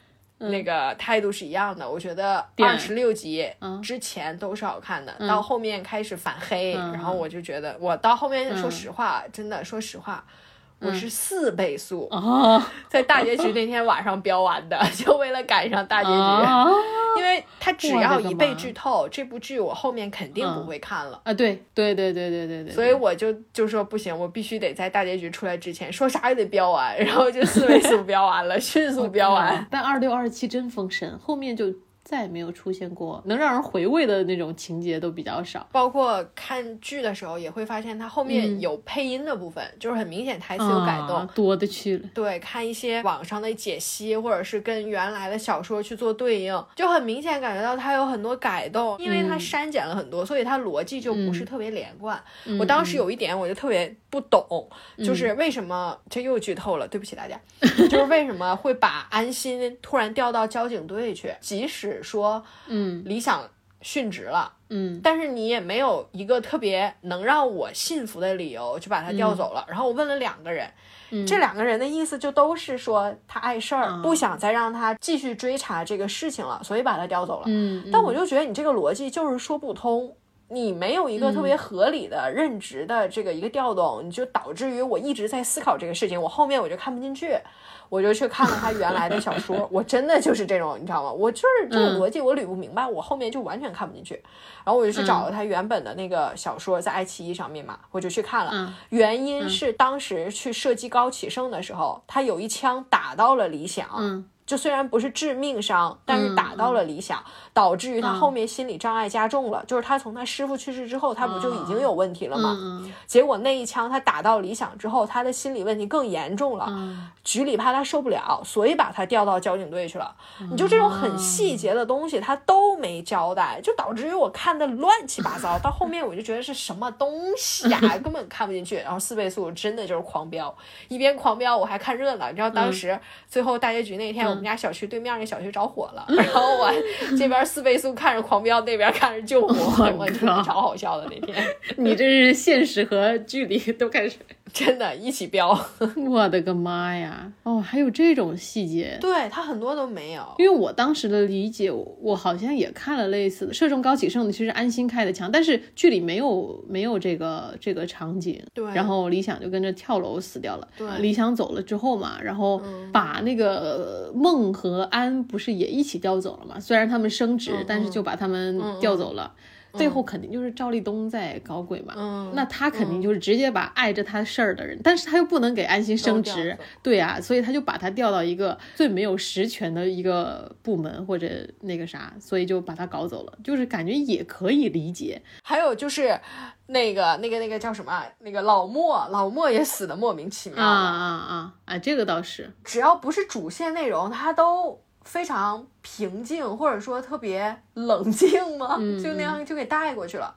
那个态度是一样的。我觉得二十六集嗯之前都是好看的，嗯到后面开始反黑，嗯然后我就觉得，我到后面说嗯实话，真的说实话。我是四倍速，啊 在大结局那天晚上飙完的，就为了赶上大结局。啊 因为它只要一被剧透，这部剧我后面肯定不嗯会看了。啊！对对对对对对对，所以我就就说不行，我必须得在大结局出来之前，说啥也得飙完，然后就四倍速飙完了，迅速飙完。但二六二七真封神，后面就再也没有出现过能让人回味的那种情节，都比较少。包括看剧的时候，也会发现它后面嗯有配音的部分，就是很明显台词有改动。啊、多的去了。对，看一些网上的解析，或者是跟原来的小说去做对应，就很明显感觉到它有很多改动，因为它嗯删减了很多，所以它逻辑就不是嗯特别连贯。嗯我当时有一点我就特别不懂，嗯就是为什么这又剧透了，对不起大家，就是为什么会把安心突然调到交警队去，即使说嗯理想殉职了。嗯但是你也没有一个特别能让我信服的理由就把他调走了。然后我问了两个人，嗯这两个人的意思就都是说他碍事儿，啊不想再让他继续追查这个事情了，所以把他调走了。嗯，但我就觉得你这个逻辑就是说不通。你没有一个特别合理的任职的这个一个调动，你就导致于我一直在思考这个事情，我后面我就看不进去，我就去看了他原来的小说，我真的就是这种，你知道吗？我就是这个逻辑我捋不明白，我后面就完全看不进去，然后我就去找了他原本的那个小说，在爱奇艺上面嘛，我就去看了，嗯。原因是当时去射击高启盛的时候，他有一枪打到了李想，嗯就虽然不是致命伤，但是打到了理想，导致于他后面心理障碍加重了。就是他从他师傅去世之后，他不就已经有问题了吗？嗯结果那一枪他打到理想之后，他的心理问题更严重了。嗯局里怕他受不了，所以把他调到交警队去了。你就这种很细节的东西，他都没交代，就导致于我看的乱七八糟。到后面我就觉得是什么东西呀、根本看不进去。然后四倍速真的就是狂飙，一边狂飙我还看热闹。你知道当时最后大结局那天，我们家小区对面那小区着火了，然后我这边四倍速看着狂飙，那边看着救火，我真的超好笑的那天，你这是现实和距离都开始，真的一起飙。我的个妈呀！哦，还有这种细节。对他很多都没有。因为我当时的理解，我我好像也看了类似的，射中高启盛的，其实安心开的枪，但是剧里没有没有这个这个场景。对然后李想就跟着跳楼死掉了。对李想走了之后嘛，然后把那个梦和安不是也一起调走了吗？虽然他们升职，嗯但是就把他们调走了。最后肯定就是赵立东在搞鬼嘛，嗯那他肯定就是直接把碍着他事儿的人，但是他又不能给安心升职对啊，所以他就把他调到一个最没有实权的一个部门或者那个啥，所以就把他搞走了，就是感觉也可以理解，还有就是那个那个那个叫什么啊？那个老莫，老莫也死的莫名其妙啊了。啊啊啊，这个倒是，只要不是主线内容，他都非常平静，或者说特别冷静吗？嗯 就那样就给带过去了。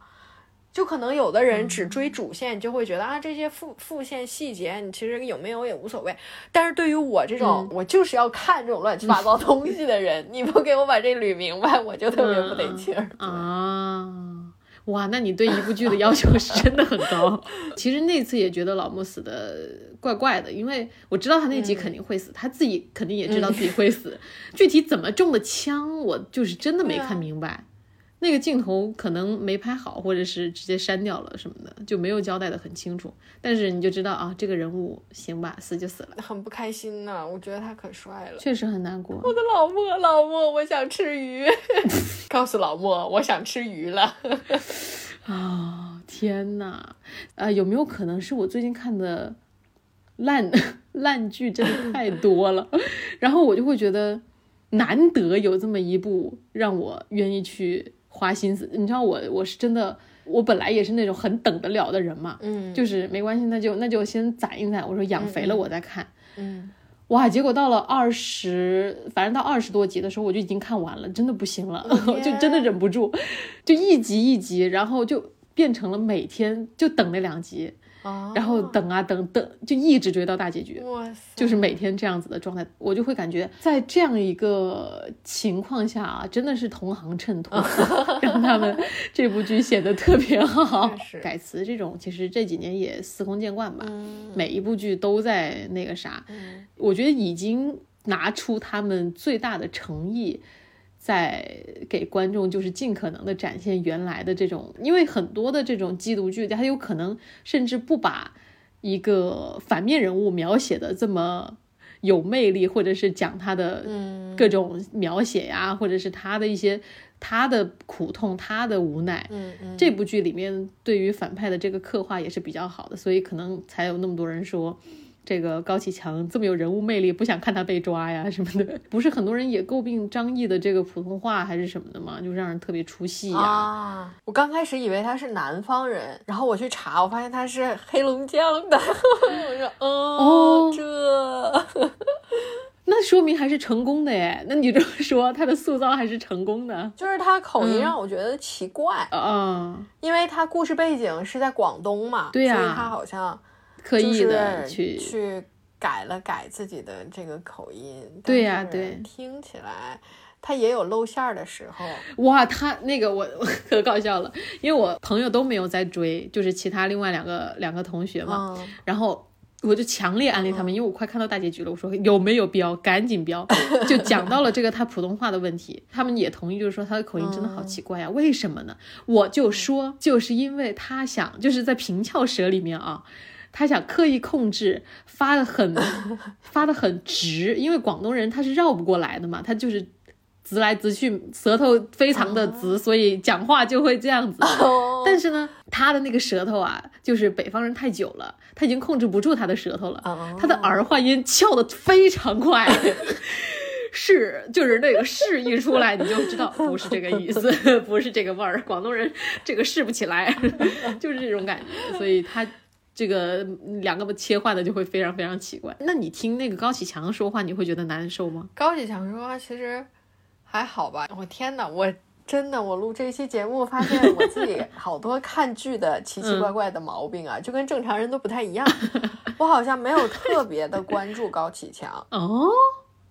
就可能有的人只追主线，就会觉得啊这些副副线细节你其实有没有也无所谓。但是对于我这种、我就是要看这种乱七八糟东西的人，你不给我把这捋明白，我就特别不得劲儿。啊。哇，那你对一部剧的要求是真的很高。其实那次也觉得老莫死的怪怪的，因为我知道他那集肯定会死，他自己肯定也知道自己会死，具体怎么中的枪，我就是真的没看明白。那个镜头可能没拍好，或者是直接删掉了什么的，就没有交代的很清楚。但是你就知道啊，这个人物行吧，死就死了，很不开心呢。我觉得他可帅了，确实很难过。我的老莫，老莫，我想吃鱼，告诉老莫，我想吃鱼了。啊，天呐，啊，有没有可能是我最近看的烂 烂剧真的太多了，然后我就会觉得难得有这么一部让我愿意去花心思。你知道我我是真的，我本来也是那种很等得了的人嘛，嗯，就是没关系，那就那就先攒一攒，我说养肥了我再看，嗯。哇！结果到了二十，反正到二十多集的时候，我就已经看完了，真的不行了，就真的忍不住，就一集一集，然后就变成了每天就等那两集。然后等啊等等，就一直追到大结局，哇塞！就是每天这样子的状态，我就会感觉在这样一个情况下啊，真的是同行衬托，让他们这部剧显得特别好。改词这种，其实这几年也司空见惯吧，每一部剧都在那个啥，我觉得已经拿出他们最大的诚意。在给观众就是尽可能的展现原来的这种，因为很多的这种缉毒剧，它有可能甚至不把一个反面人物描写的这么有魅力，或者是讲他的各种描写呀，或者是他的一些他的苦痛、他的无奈。嗯嗯，这部剧里面对于反派的这个刻画也是比较好的，所以可能才有那么多人说。这个高启强这么有人物魅力，不想看他被抓呀什么的。不是很多人也诟病张译的这个普通话还是什么的吗？就让人特别出戏呀。啊，我刚开始以为他是南方人，然后我去查，我发现他是黑龙江的。我说，哦，这，那说明还是成功的耶。那你这么说，他的塑造还是成功的。就是他口音让我觉得奇怪嗯，因为他故事背景是在广东嘛，对呀，所以他好像。刻意的去去改了改自己的这个口音，对呀，对，听起来他也有露馅儿的时候。哇，他那个我可搞笑了，因为我朋友都没有在追，就是其他另外两个两个同学嘛，然后我就强烈安利他们，因为我快看到大结局了，我说有没有标，赶紧标，就讲到了这个他普通话的问题，他们也同意，就是说他的口音真的好奇怪呀，为什么呢？我就说就是因为他想就是在平翘舌里面啊。他想刻意控制发的很 发的很直，因为广东人他是绕不过来的嘛，他就是直来直去，舌头非常的直，所以讲话就会这样子。但是呢，他的那个舌头啊，就是北方人太久了，他已经控制不住他的舌头了，他的儿化音翘的非常快，是就是那个是一出来你就知道不是这个意思，不是这个味儿，广东人这个试不起来，就是这种感觉，所以他。这个两个切换的就会非常非常奇怪。那你听那个高启强说话，你会觉得难受吗？高启强说话其实还好吧。我天哪，我真的我录这期节目，发现我自己好多看剧的奇奇怪怪的毛病啊，就跟正常人都不太一样。我好像没有特别的关注高启强哦。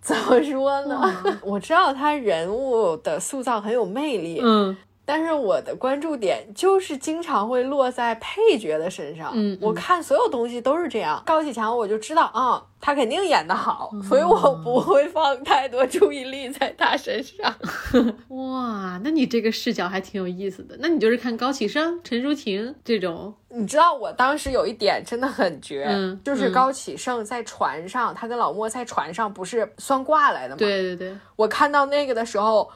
怎么说呢？我知道他人物的塑造很有魅力。嗯。但是我的关注点就是经常会落在配角的身上。嗯，我看所有东西都是这样。高启强，我就知道啊，他肯定演得好，所以我不会放太多注意力在他身上。哇，那你这个视角还挺有意思的。那你就是看高启盛、陈淑婷这种。你知道我当时有一点真的很绝，就是高启盛在船上，他跟老莫在船上不是算卦来的吗？对对对，我看到那个的时候。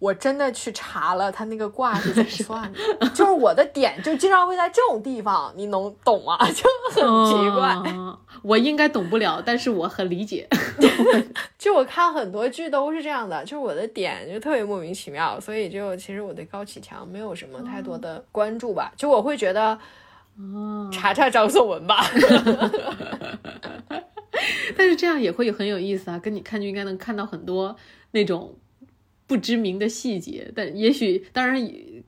我真的去查了他那个卦是怎么 算的，就是我的点就经常会在这种地方，你能懂吗？就很奇怪。我应该懂不了，但是我很理解。就我看很多剧都是这样的，就是我的点就特别莫名其妙，所以就其实我对高启强没有什么太多的关注吧。就我会觉得，查查张颂文吧。但是这样也会很有意思啊，跟你看剧应该能看到很多那种。不知名的细节，但也许当然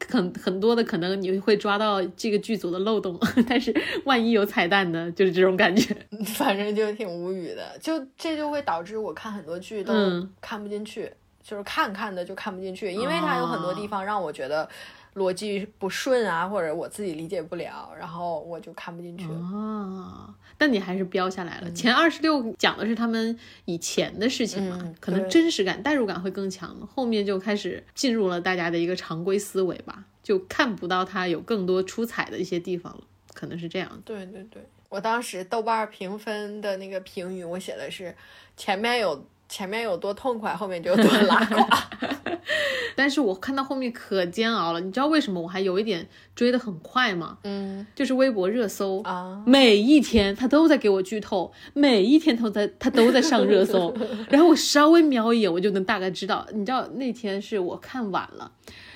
很很多的可能你会抓到这个剧组的漏洞，但是万一有彩蛋呢？就是这种感觉，反正就挺无语的。就这就会导致我看很多剧都看不进去，就是看看的就看不进去，因为它有很多地方让我觉得逻辑不顺啊，或者我自己理解不了，然后我就看不进去了。哦，但你还是标下来了。前二十六讲的是他们以前的事情嘛，嗯可能真实感、代入感会更强。后面就开始进入了大家的一个常规思维吧，就看不到它有更多出彩的一些地方了，可能是这样。对对对，我当时豆瓣评分的那个评语，我写的是前面有前面有多痛快，后面就有多拉垮。但是我看到后面可煎熬了，你知道为什么我还有一点追得很快吗？嗯就是微博热搜啊，每一天他都在给我剧透，每一天都在他都在上热搜，然后我稍微瞄一眼，我就能大概知道。你知道那天是我看晚了，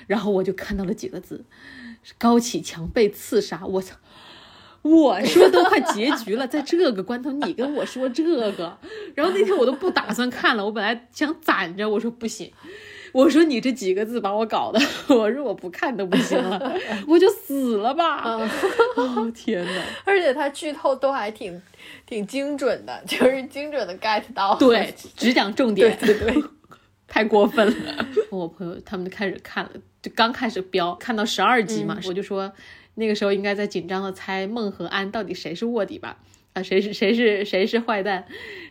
然后我就看到了几个字：高启强被刺杀。我操！我说都快结局了，在这个关头你跟我说这个，然后那天我都不打算看了，我本来想攒着，我说不行。我说你这几个字把我搞的，我说我不看都不行了，我就死了吧！哦天哪！而且他剧透都还挺挺精准的，就是精准的 get 到。对，只讲重点，对对对，太过分了。我朋友他们就开始看了，就刚开始标，看到十二集嘛，我就说那个时候应该在紧张的猜孟和安到底谁是卧底吧？啊，谁是谁是谁是坏蛋？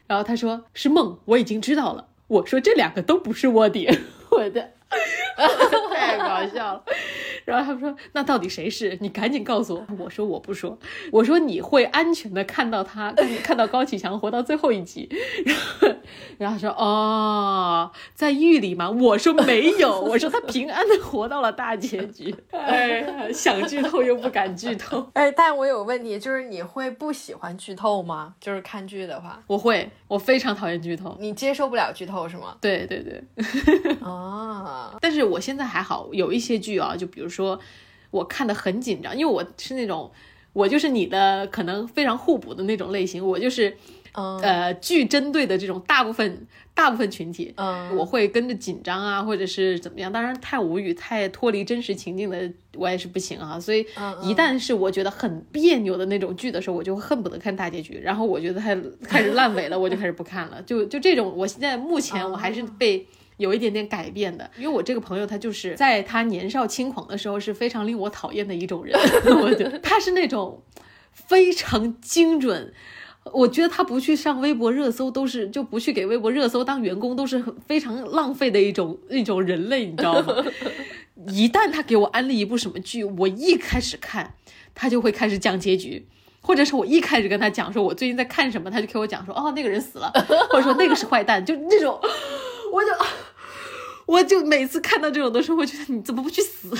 然后他说是孟，我已经知道了。我说这两个都不是卧底，我的。笑了，然后他们说：“那到底谁是？你赶紧告诉我。”我说：“我不说。”我说：“你会安全的看到他，看看到高启强活到最后一集。”然后，然后他说：“哦，在狱里吗？”我说：“没有。”我说：“他平安的活到了大结局。”哎，想剧透又不敢剧透。哎，但我有个问题，就是你会不喜欢剧透吗？就是看剧的话，我会，我非常讨厌剧透。你接受不了剧透是吗？对对对，啊，但是我现在还好，有一些剧啊，就比如说我看的很紧张，因为我是那种，我就是你的可能非常互补的那种类型，我就是嗯呃剧针对的这种大部分大部分群体，嗯，我会跟着紧张啊，或者是怎么样。当然，太无语、太脱离真实情境的，我也是不行啊。所以嗯，一旦是我觉得很别扭的那种剧的时候，我就恨不得看大结局。然后我觉得它开始烂尾了，我就开始不看了。就就这种，我现在目前我还是被。有一点点改变的，因为我这个朋友他就是在他年少轻狂的时候是非常令我讨厌的一种人，我觉得他是那种非常精准，我觉得他不去上微博热搜都是就不去给微博热搜当员工都是很非常浪费的一种一种人类，你知道吗？一旦他给我安利一部什么剧，我一开始看，他就会开始讲结局。或者是我一开始跟他讲说我最近在看什么，他就给我讲说哦那个人死了，或者说那个是坏蛋，就那种，我就我就每次看到这种的时候，我觉得你怎么不去死？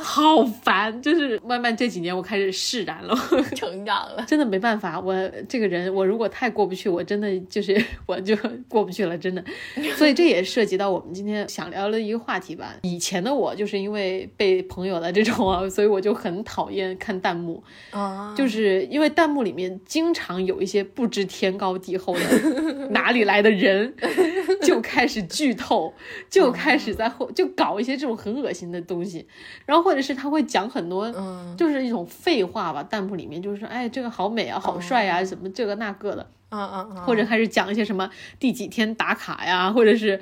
好烦，就是慢慢这几年我开始释然了，成长了。真的没办法，我这个人我如果太过不去，我真的就是我就过不去了，真的。所以这也涉及到我们今天想聊的一个话题吧。以前的我就是因为被朋友的这种啊，所以我就很讨厌看弹幕，啊，就是因为弹幕里面经常有一些不知天高地厚的哪里来的人，就开始剧透，就开始在后就搞一些这种很恶心的东西，然后或者是他会讲很多，嗯。就是一种废话吧，弹幕里面就是说，哎，这个好美啊，好帅啊，什么这个那个的，嗯嗯嗯，或者开始讲一些什么第几天打卡呀，或者是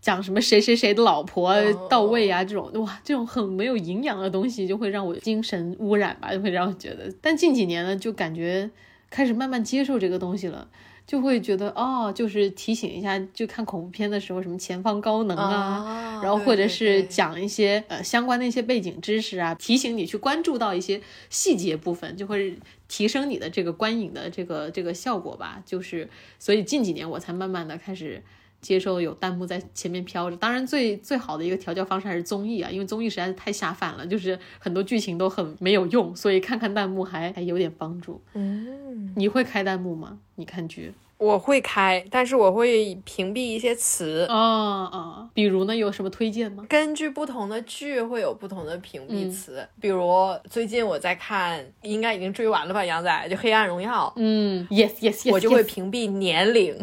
讲什么谁谁谁的老婆到位啊，这种哇，这种很没有营养的东西，就会让我精神污染吧，就会让我觉得。但近几年呢，就感觉开始慢慢接受这个东西了。就会觉得哦，就是提醒一下，就看恐怖片的时候，什么前方高能啊，啊然后或者是讲一些呃相关的一些背景知识啊，提醒你去关注到一些细节部分，就会提升你的这个观影的这个这个效果吧。就是所以近几年我才慢慢的开始接受有弹幕在前面飘着。当然最最好的一个调教方式还是综艺啊，因为综艺实在是太下饭了，就是很多剧情都很没有用，所以看看弹幕还还有点帮助。嗯，你会开弹幕吗？你看剧？我会开，但是我会屏蔽一些词。哦哦，比如呢，有什么推荐吗？根据不同的剧会有不同的屏蔽嗯词，比如最近我在看，应该已经追完了吧？杨仔就《黑暗荣耀》嗯，yes yes yes，我就会屏蔽年龄。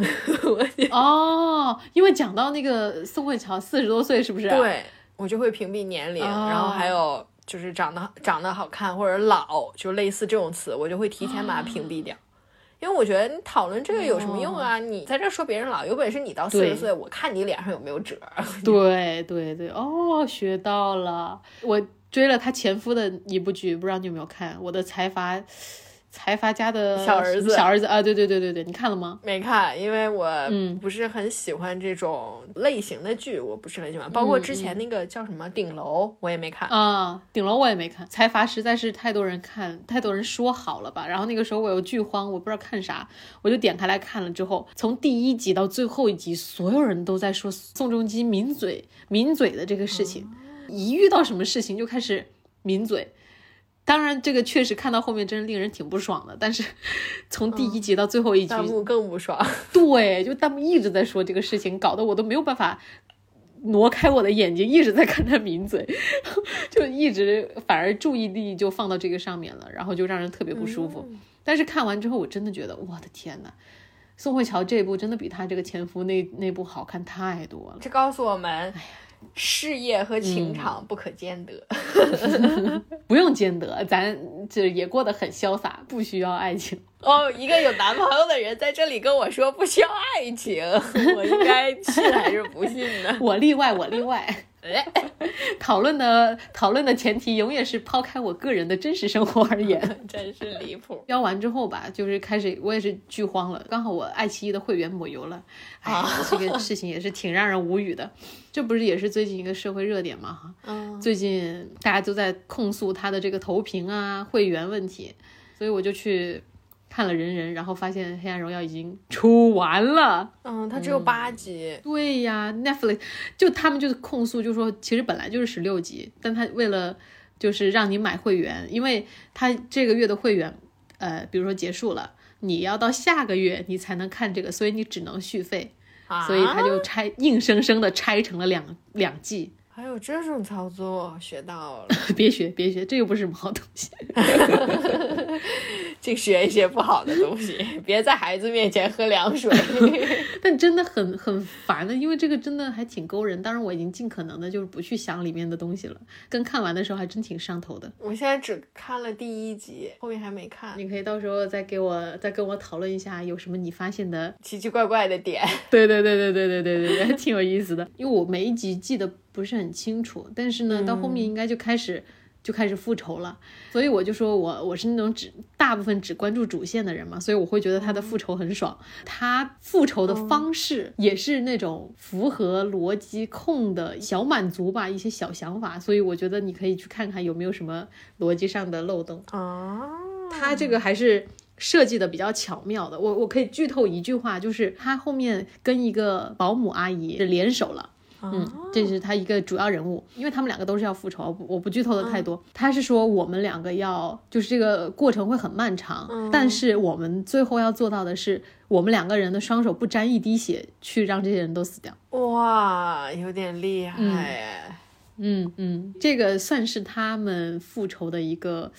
哦，因为讲到那个宋慧乔四十多岁，是不是？，对我就会屏蔽年龄，哦然后还有就是长得长得好看或者老，就类似这种词，我就会提前把它屏蔽掉。因为我觉得你讨论这个有什么用啊？你在这说别人老，有本事你到四十岁，我看你脸上有没有褶。对对对，哦，学到了。我追了他前夫的一部剧，不知道你有没有看？我的财阀。财阀家的小儿子，小儿子啊，对对对对对，你看了吗？没看，因为我不是很喜欢这种类型的剧，我不是很喜欢。包括之前那个叫什么《顶楼》，我也没看啊，《顶楼》我也没看。财阀实在是太多人看，太多人说好了吧？然后那个时候我又剧荒，我不知道看啥，我就点开来看了。之后从第一集到最后一集，所有人都在说宋仲基抿嘴抿嘴的这个事情，一遇到什么事情就开始抿嘴。当然，这个确实看到后面真是令人挺不爽的。但是，从第一集到最后一集，弹幕更不爽。对，就弹幕一直在说这个事情，搞得我都没有办法挪开我的眼睛，一直在看他抿嘴，就一直反而注意力就放到这个上面了，然后就让人特别不舒服。但是看完之后，我真的觉得，我的天呐，宋慧乔这部真的比她这个前夫那那部好看太多了。这告诉我们，哎呀。事业和情场不可兼得，不用兼得，咱这也过得很潇洒，不需要爱情。哦，一个有男朋友的人在这里跟我说不需要爱情，我应该信还是不信呢？我例外，我例外。讨论的讨论的前提永远是抛开我个人的真实生活而言，真是离谱。标完之后吧，就是开始我也是剧荒了，刚好我爱奇艺的会员抹油了，哎，这个事情也是挺让人无语的。这不是也是最近一个社会热点吗？哈，嗯，最近大家都在控诉他的这个投屏啊、会员问题，所以我就去。看了人人，然后发现《黑暗荣耀》已经 出完了。嗯，它只有八集。对呀，Netflix 就他们就是控诉，就说其实本来就是十六集，但他为了就是让你买会员，因为他这个月的会员，呃，比如说结束了，你要到下个月你才能看这个，所以你只能续费，所以他就拆，硬生生的拆成了两两季。还有这种操作，学到了。别学，别学，这又不是什么好东西。净学一些不好的东西，别在孩子面前喝凉水。但真的很很烦的，因为这个真的还挺勾人。当然，我已经尽可能的就是不去想里面的东西了。跟看完的时候还真挺上头的。我现在只看了第一集，后面还没看。你可以到时候再给我再跟我讨论一下，有什么你发现的奇奇怪怪的点。对对对对对对对对对，挺有意思的。因为我每一集记得。不是很清楚，但是呢，到后面应该就开始就开始复仇了，所以我就说我我是那种只大部分只关注主线的人嘛，所以我会觉得他的复仇很爽，他复仇的方式也是那种符合逻辑控的小满足吧，一些小想法，所以我觉得你可以去看看有没有什么逻辑上的漏洞。啊，他这个还是设计的比较巧妙的，我我可以剧透一句话，就是他后面跟一个保姆阿姨联手了。嗯，这是他一个主要人物，因为他们两个都是要复仇，我不剧透的太多。他是说我们两个要，就是这个过程会很漫长，但是我们最后要做到的是，我们两个人的双手不沾一滴血，去让这些人都死掉。哇，有点厉害。嗯嗯，这个算是他们复仇的一个。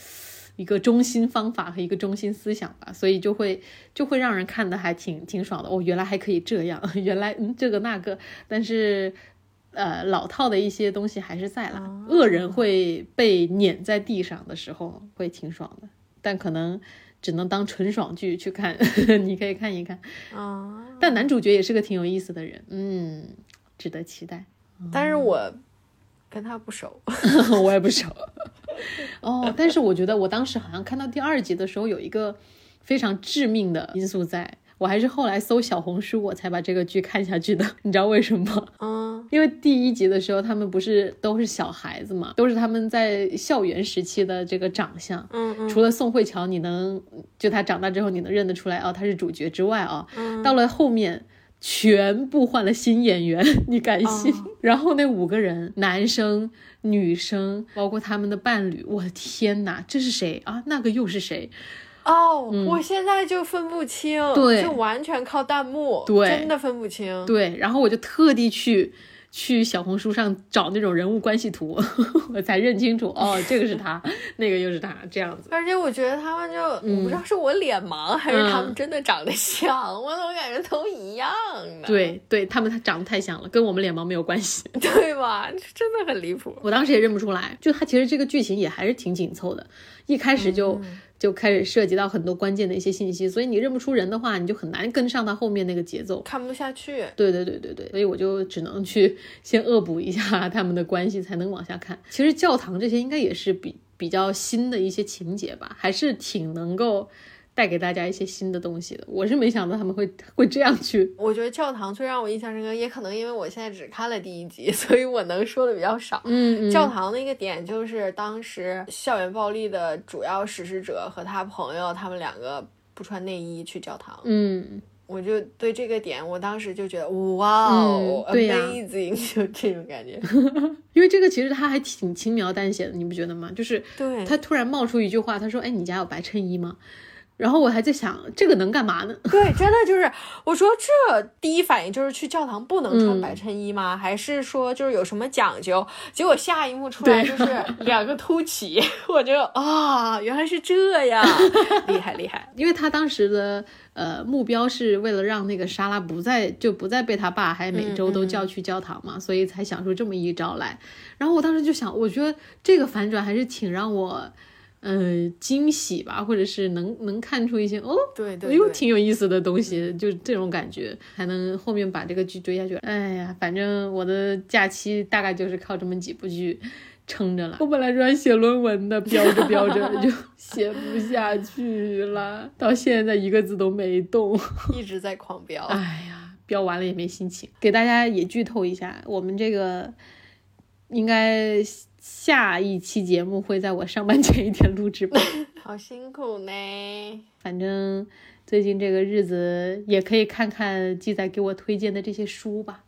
一个中心方法和一个中心思想吧，所以就会就会让人看的还挺挺爽的。哦，原来还可以这样，原来嗯这个那个，但是呃老套的一些东西还是在啦。恶人会被碾在地上的时候会挺爽的，但可能只能当纯爽剧去看，你可以看一看啊。但男主角也是个挺有意思的人，嗯，值得期待。但是我跟他不熟，我也不熟。哦，但是我觉得我当时好像看到第二集的时候，有一个非常致命的因素，在我还是后来搜小红书，我才把这个剧看下去的。你知道为什么吗？嗯，因为第一集的时候，他们不是都是小孩子嘛，都是他们在校园时期的这个长相。嗯嗯。除了宋慧乔，你能就他长大之后你能认得出来哦，他是主角之外啊，到了后面。全部换了新演员，你敢信？然后那五个人，男生、女生，包括他们的伴侣，我的天哪，这是谁啊？那个又是谁？哦，我现在就分不清，对，就完全靠弹幕，对，真的分不清。对，然后我就特地去。去小红书上找那种人物关系图，我才认清楚哦，这个是他，那个又是他，这样子。而且我觉得他们就，我不知道是我脸盲还是他们真的长得像，我怎么感觉都一样呢？对对，他们他长得太像了，跟我们脸盲没有关系，对吧？真的很离谱。我当时也认不出来，就他其实这个剧情也还是挺紧凑的，一开始就就开始涉及到很多关键的一些信息，所以你认不出人的话，你就很难跟上他后面那个节奏，看不下去。对对对对对，所以我就只能去先恶补一下他们的关系，才能往下看。其实教堂这些应该也是比比较新的一些情节吧，还是挺能够。带给大家一些新的东西的，我是没想到他们会会这样去。我觉得教堂最让我印象深刻，也可能因为我现在只看了第一集，所以我能说的比较少。嗯，教堂的一个点就是当时校园暴力的主要实施者和他朋友，他们两个不穿内衣去教堂。嗯，我就对这个点，我当时就觉得哇哦，amazing，就这种感觉。因为这个其实他还挺轻描淡写的，你不觉得吗？就是对他突然冒出一句话，他说：“哎，你家有白衬衣吗？”然后我还在想，这个能干嘛呢？对，真的就是，我说这第一反应就是去教堂不能穿白衬衣吗？还是说就是有什么讲究？结果下一幕出来就是 两个凸起，我就啊，原来是这样，厉 害厉害！因为他当时的呃目标是为了让那个莎拉不再就不再被他爸还每周都叫去教堂嘛，所以才想出这么一招来。然后我当时就想，我觉得这个反转还是挺让我。嗯，惊喜吧，或者是能能看出一些哦，对对，又挺有意思的东西，就这种感觉，才能后面把这个剧追下去。哎呀，反正我的假期大概就是靠这么几部剧撑着了。我本来是要写论文的，标着标着 就写不下去了，到现在一个字都没动，一直在狂飙。哎呀，飙完了也没心情。给大家也剧透一下，我们这个应该。下一期节目会在我上班前一天录制吧？好辛苦呢。反正最近这个日子也可以看看记载给我推荐的这些书吧，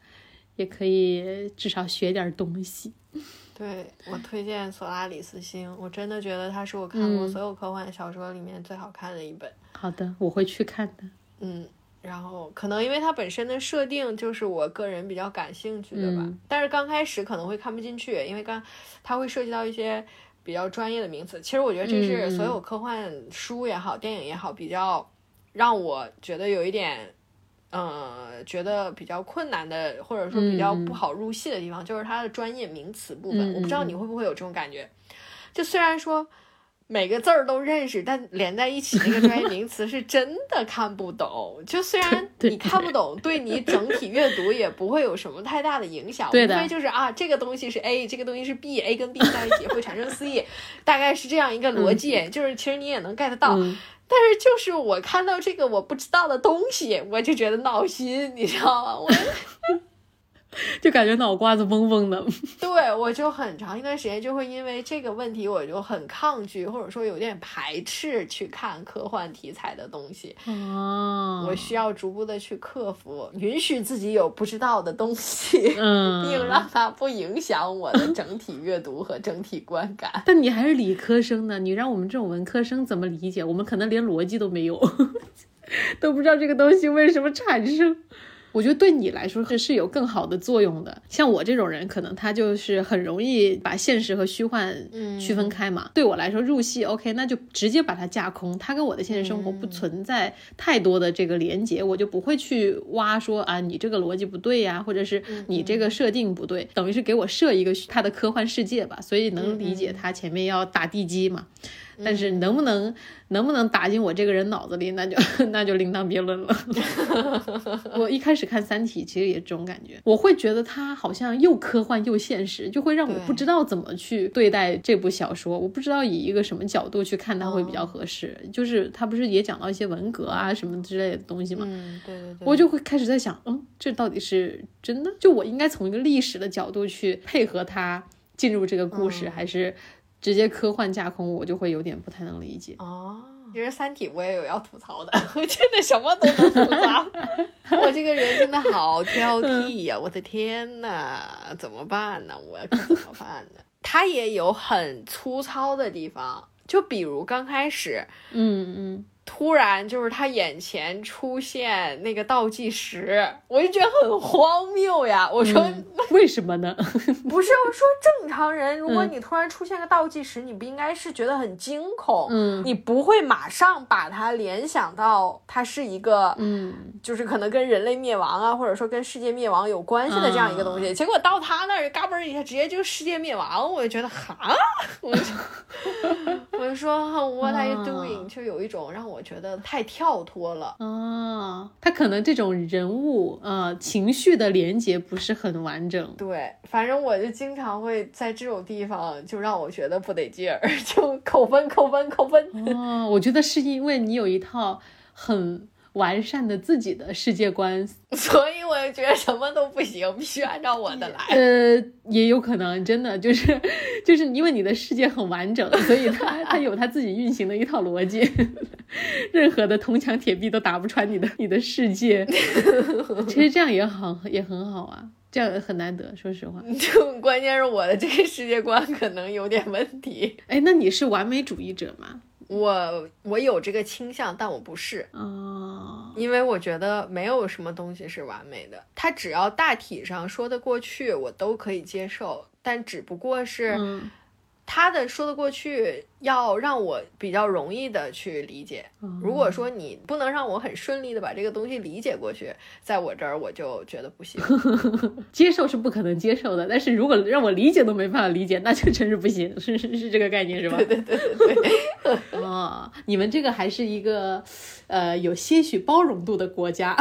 也可以至少学点东西。对我推荐《索拉里斯星》，我真的觉得它是我看过所有科幻小说里面最好看的一本。好的，我会去看的。嗯。然后可能因为它本身的设定就是我个人比较感兴趣的吧，但是刚开始可能会看不进去，因为刚它会涉及到一些比较专业的名词。其实我觉得这是所有科幻书也好，电影也好，比较让我觉得有一点，呃，觉得比较困难的，或者说比较不好入戏的地方，就是它的专业名词部分。我不知道你会不会有这种感觉，就虽然说。每个字儿都认识，但连在一起那个专业名词是真的看不懂。就虽然 你看不懂，对你整体阅读也不会有什么太大的影响。无非就是啊，这个东西是 A，这个东西是 B，A 跟 B 在一起会产生 C，大概是这样一个逻辑。就是其实你也能 get 到，但是就是我看到这个我不知道的东西，我就觉得闹心，你知道吗？我。就感觉脑瓜子嗡嗡的，对我就很长一段时间就会因为这个问题，我就很抗拒，或者说有点排斥去看科幻题材的东西。哦，我需要逐步的去克服，允许自己有不知道的东西，嗯，并让它不影响我的整体阅读和整体观感。但你还是理科生呢，你让我们这种文科生怎么理解？我们可能连逻辑都没有，都不知道这个东西为什么产生。我觉得对你来说是是有更好的作用的。像我这种人，可能他就是很容易把现实和虚幻区分开嘛。对我来说，入戏 OK，那就直接把它架空，它跟我的现实生活不存在太多的这个连接，我就不会去挖说啊，你这个逻辑不对呀，或者是你这个设定不对，等于是给我设一个他的科幻世界吧，所以能理解他前面要打地基嘛。但是能不能能不能打进我这个人脑子里，那就 那就另当别论了。我一开始看《三体》，其实也这种感觉，我会觉得它好像又科幻又现实，就会让我不知道怎么去对待这部小说。我不知道以一个什么角度去看它会比较合适。就是它不是也讲到一些文革啊什么之类的东西嘛？嗯，对对对。我就会开始在想，嗯，这到底是真的？就我应该从一个历史的角度去配合它进入这个故事，还是？直接科幻架空，我就会有点不太能理解哦。其实《三体》我也有要吐槽的，我真的什么都能吐槽。我这个人真的好挑剔呀！我的天呐，怎么办呢？我可怎么办呢？他也有很粗糙的地方，就比如刚开始，嗯嗯。突然就是他眼前出现那个倒计时，我就觉得很荒谬呀！我说为什么呢？不是我说正常人，如果你突然出现个倒计时，你不应该是觉得很惊恐？嗯，你不会马上把它联想到它是一个，嗯，就是可能跟人类灭亡啊，或者说跟世界灭亡有关系的这样一个东西。结果到他那儿嘎嘣一下，直接就世界灭亡，我就觉得哈，我就我就说 What are you doing？就有一种让我觉得太跳脱了。啊，他可能这种人物呃情绪的连接不是很完整。对，反正我就经常会在这种地方就让我觉得不得劲儿，就扣分扣分扣分。哦，我觉得是因为你有一套很。完善的自己的世界观，所以我就觉得什么都不行，必须按照我的来。呃，也有可能真的就是，就是因为你的世界很完整，所以他他有他自己运行的一套逻辑，任何的铜墙铁壁都打不穿你的你的世界。其实这样也好，也很好啊，这样很难得，说实话。就关键是我的这个世界观可能有点问题。哎，那你是完美主义者吗？我我有这个倾向，但我不是。嗯，因为我觉得没有什么东西是完美的，它只要大体上说得过去，我都可以接受，但只不过是。他的说得过去，要让我比较容易的去理解。如果说你不能让我很顺利的把这个东西理解过去，在我这儿我就觉得不行。接受是不可能接受的，但是如果让我理解都没办法理解，那就真是不行。是是是这个概念是吧？对对对对对。哦，你们这个还是一个呃有些许包容度的国家。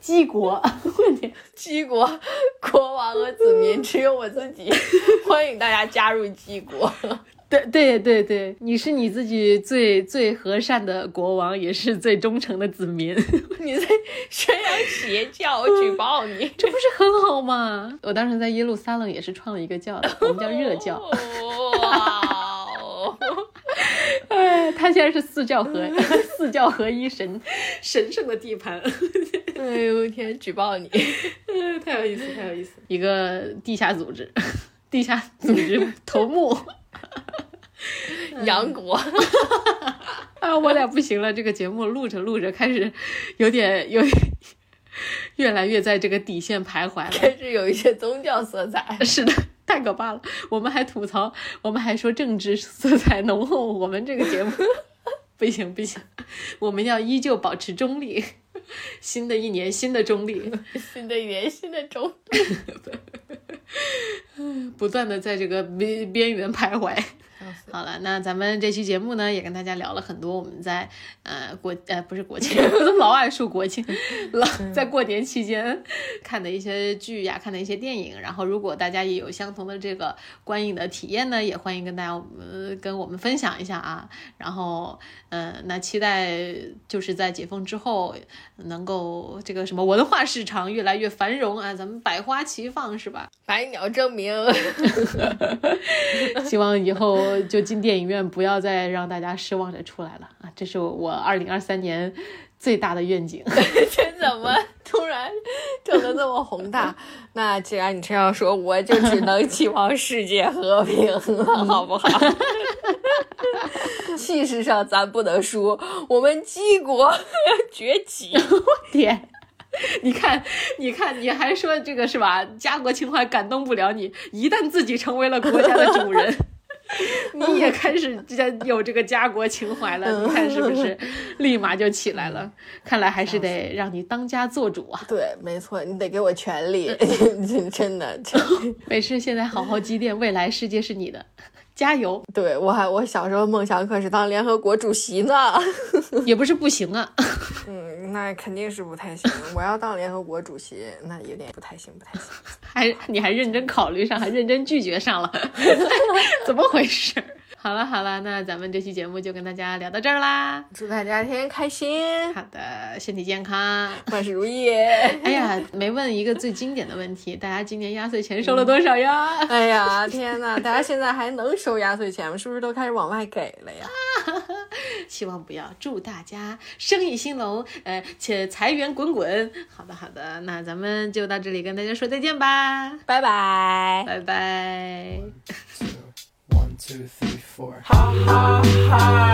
鸡国，问题姬国国王和子民只有我自己，欢迎大家加入鸡国。对对对对，你是你自己最最和善的国王，也是最忠诚的子民。你在宣扬邪教，我举报你，这不是很好吗？我当时在耶路撒冷也是创了一个教，我们叫热教。哇哦！哎，他现在是四教合四教合一神神圣的地盘。哎呦天！举报你，太有意思，太有意思。一个地下组织，地下组织头目，杨国。啊，我俩不行了，这个节目录着录着开始有点有点越来越在这个底线徘徊了，开始有一些宗教色彩。是的，太可怕了。我们还吐槽，我们还说政治色彩浓厚，我们这个节目不行不行，我们要依旧保持中立。新的一年，新的中立；新的一年，新的中立，不断的在这个边边缘徘徊。好了，那咱们这期节目呢，也跟大家聊了很多我们在呃国呃不是国庆，我怎么老爱说国庆？老在过年期间看的一些剧呀，看的一些电影。然后，如果大家也有相同的这个观影的体验呢，也欢迎跟大家呃跟我们分享一下啊。然后，嗯，那期待就是在解封之后，能够这个什么文化市场越来越繁荣啊，咱们百花齐放是吧？百鸟争鸣。希望以后。就进电影院，不要再让大家失望着出来了啊！这是我二零二三年最大的愿景。这怎么突然整的这么宏大？那既然你这样说，我就只能期望世界和平了，好不好？气势上咱不能输，我们鸡国崛起！我天，你看，你看，你还说这个是吧？家国情怀感动不了你，一旦自己成为了国家的主人。你也开始有这个家国情怀了，你看是不是？立马就起来了。看来还是得让你当家做主啊。对，没错，你得给我权利，真的。没事，现在好好积淀，未来世界是你的。加油！对我还我小时候梦想可是当联合国主席呢，也不是不行啊。嗯，那肯定是不太行。我要当联合国主席，那有点不太行，不太行。还你还认真考虑上，还认真拒绝上了，怎么回事？好了好了，那咱们这期节目就跟大家聊到这儿啦！祝大家天天开心，好的，身体健康，万事如意。哎呀，没问一个最经典的问题，大家今年压岁钱收了多少呀？哎呀，天呐，大家现在还能收压岁钱吗？是不是都开始往外给了呀？希望不要。祝大家生意兴隆，呃，且财源滚滚。好的好的，那咱们就到这里跟大家说再见吧，拜拜，拜拜。one two, three, for. Ha ha ha.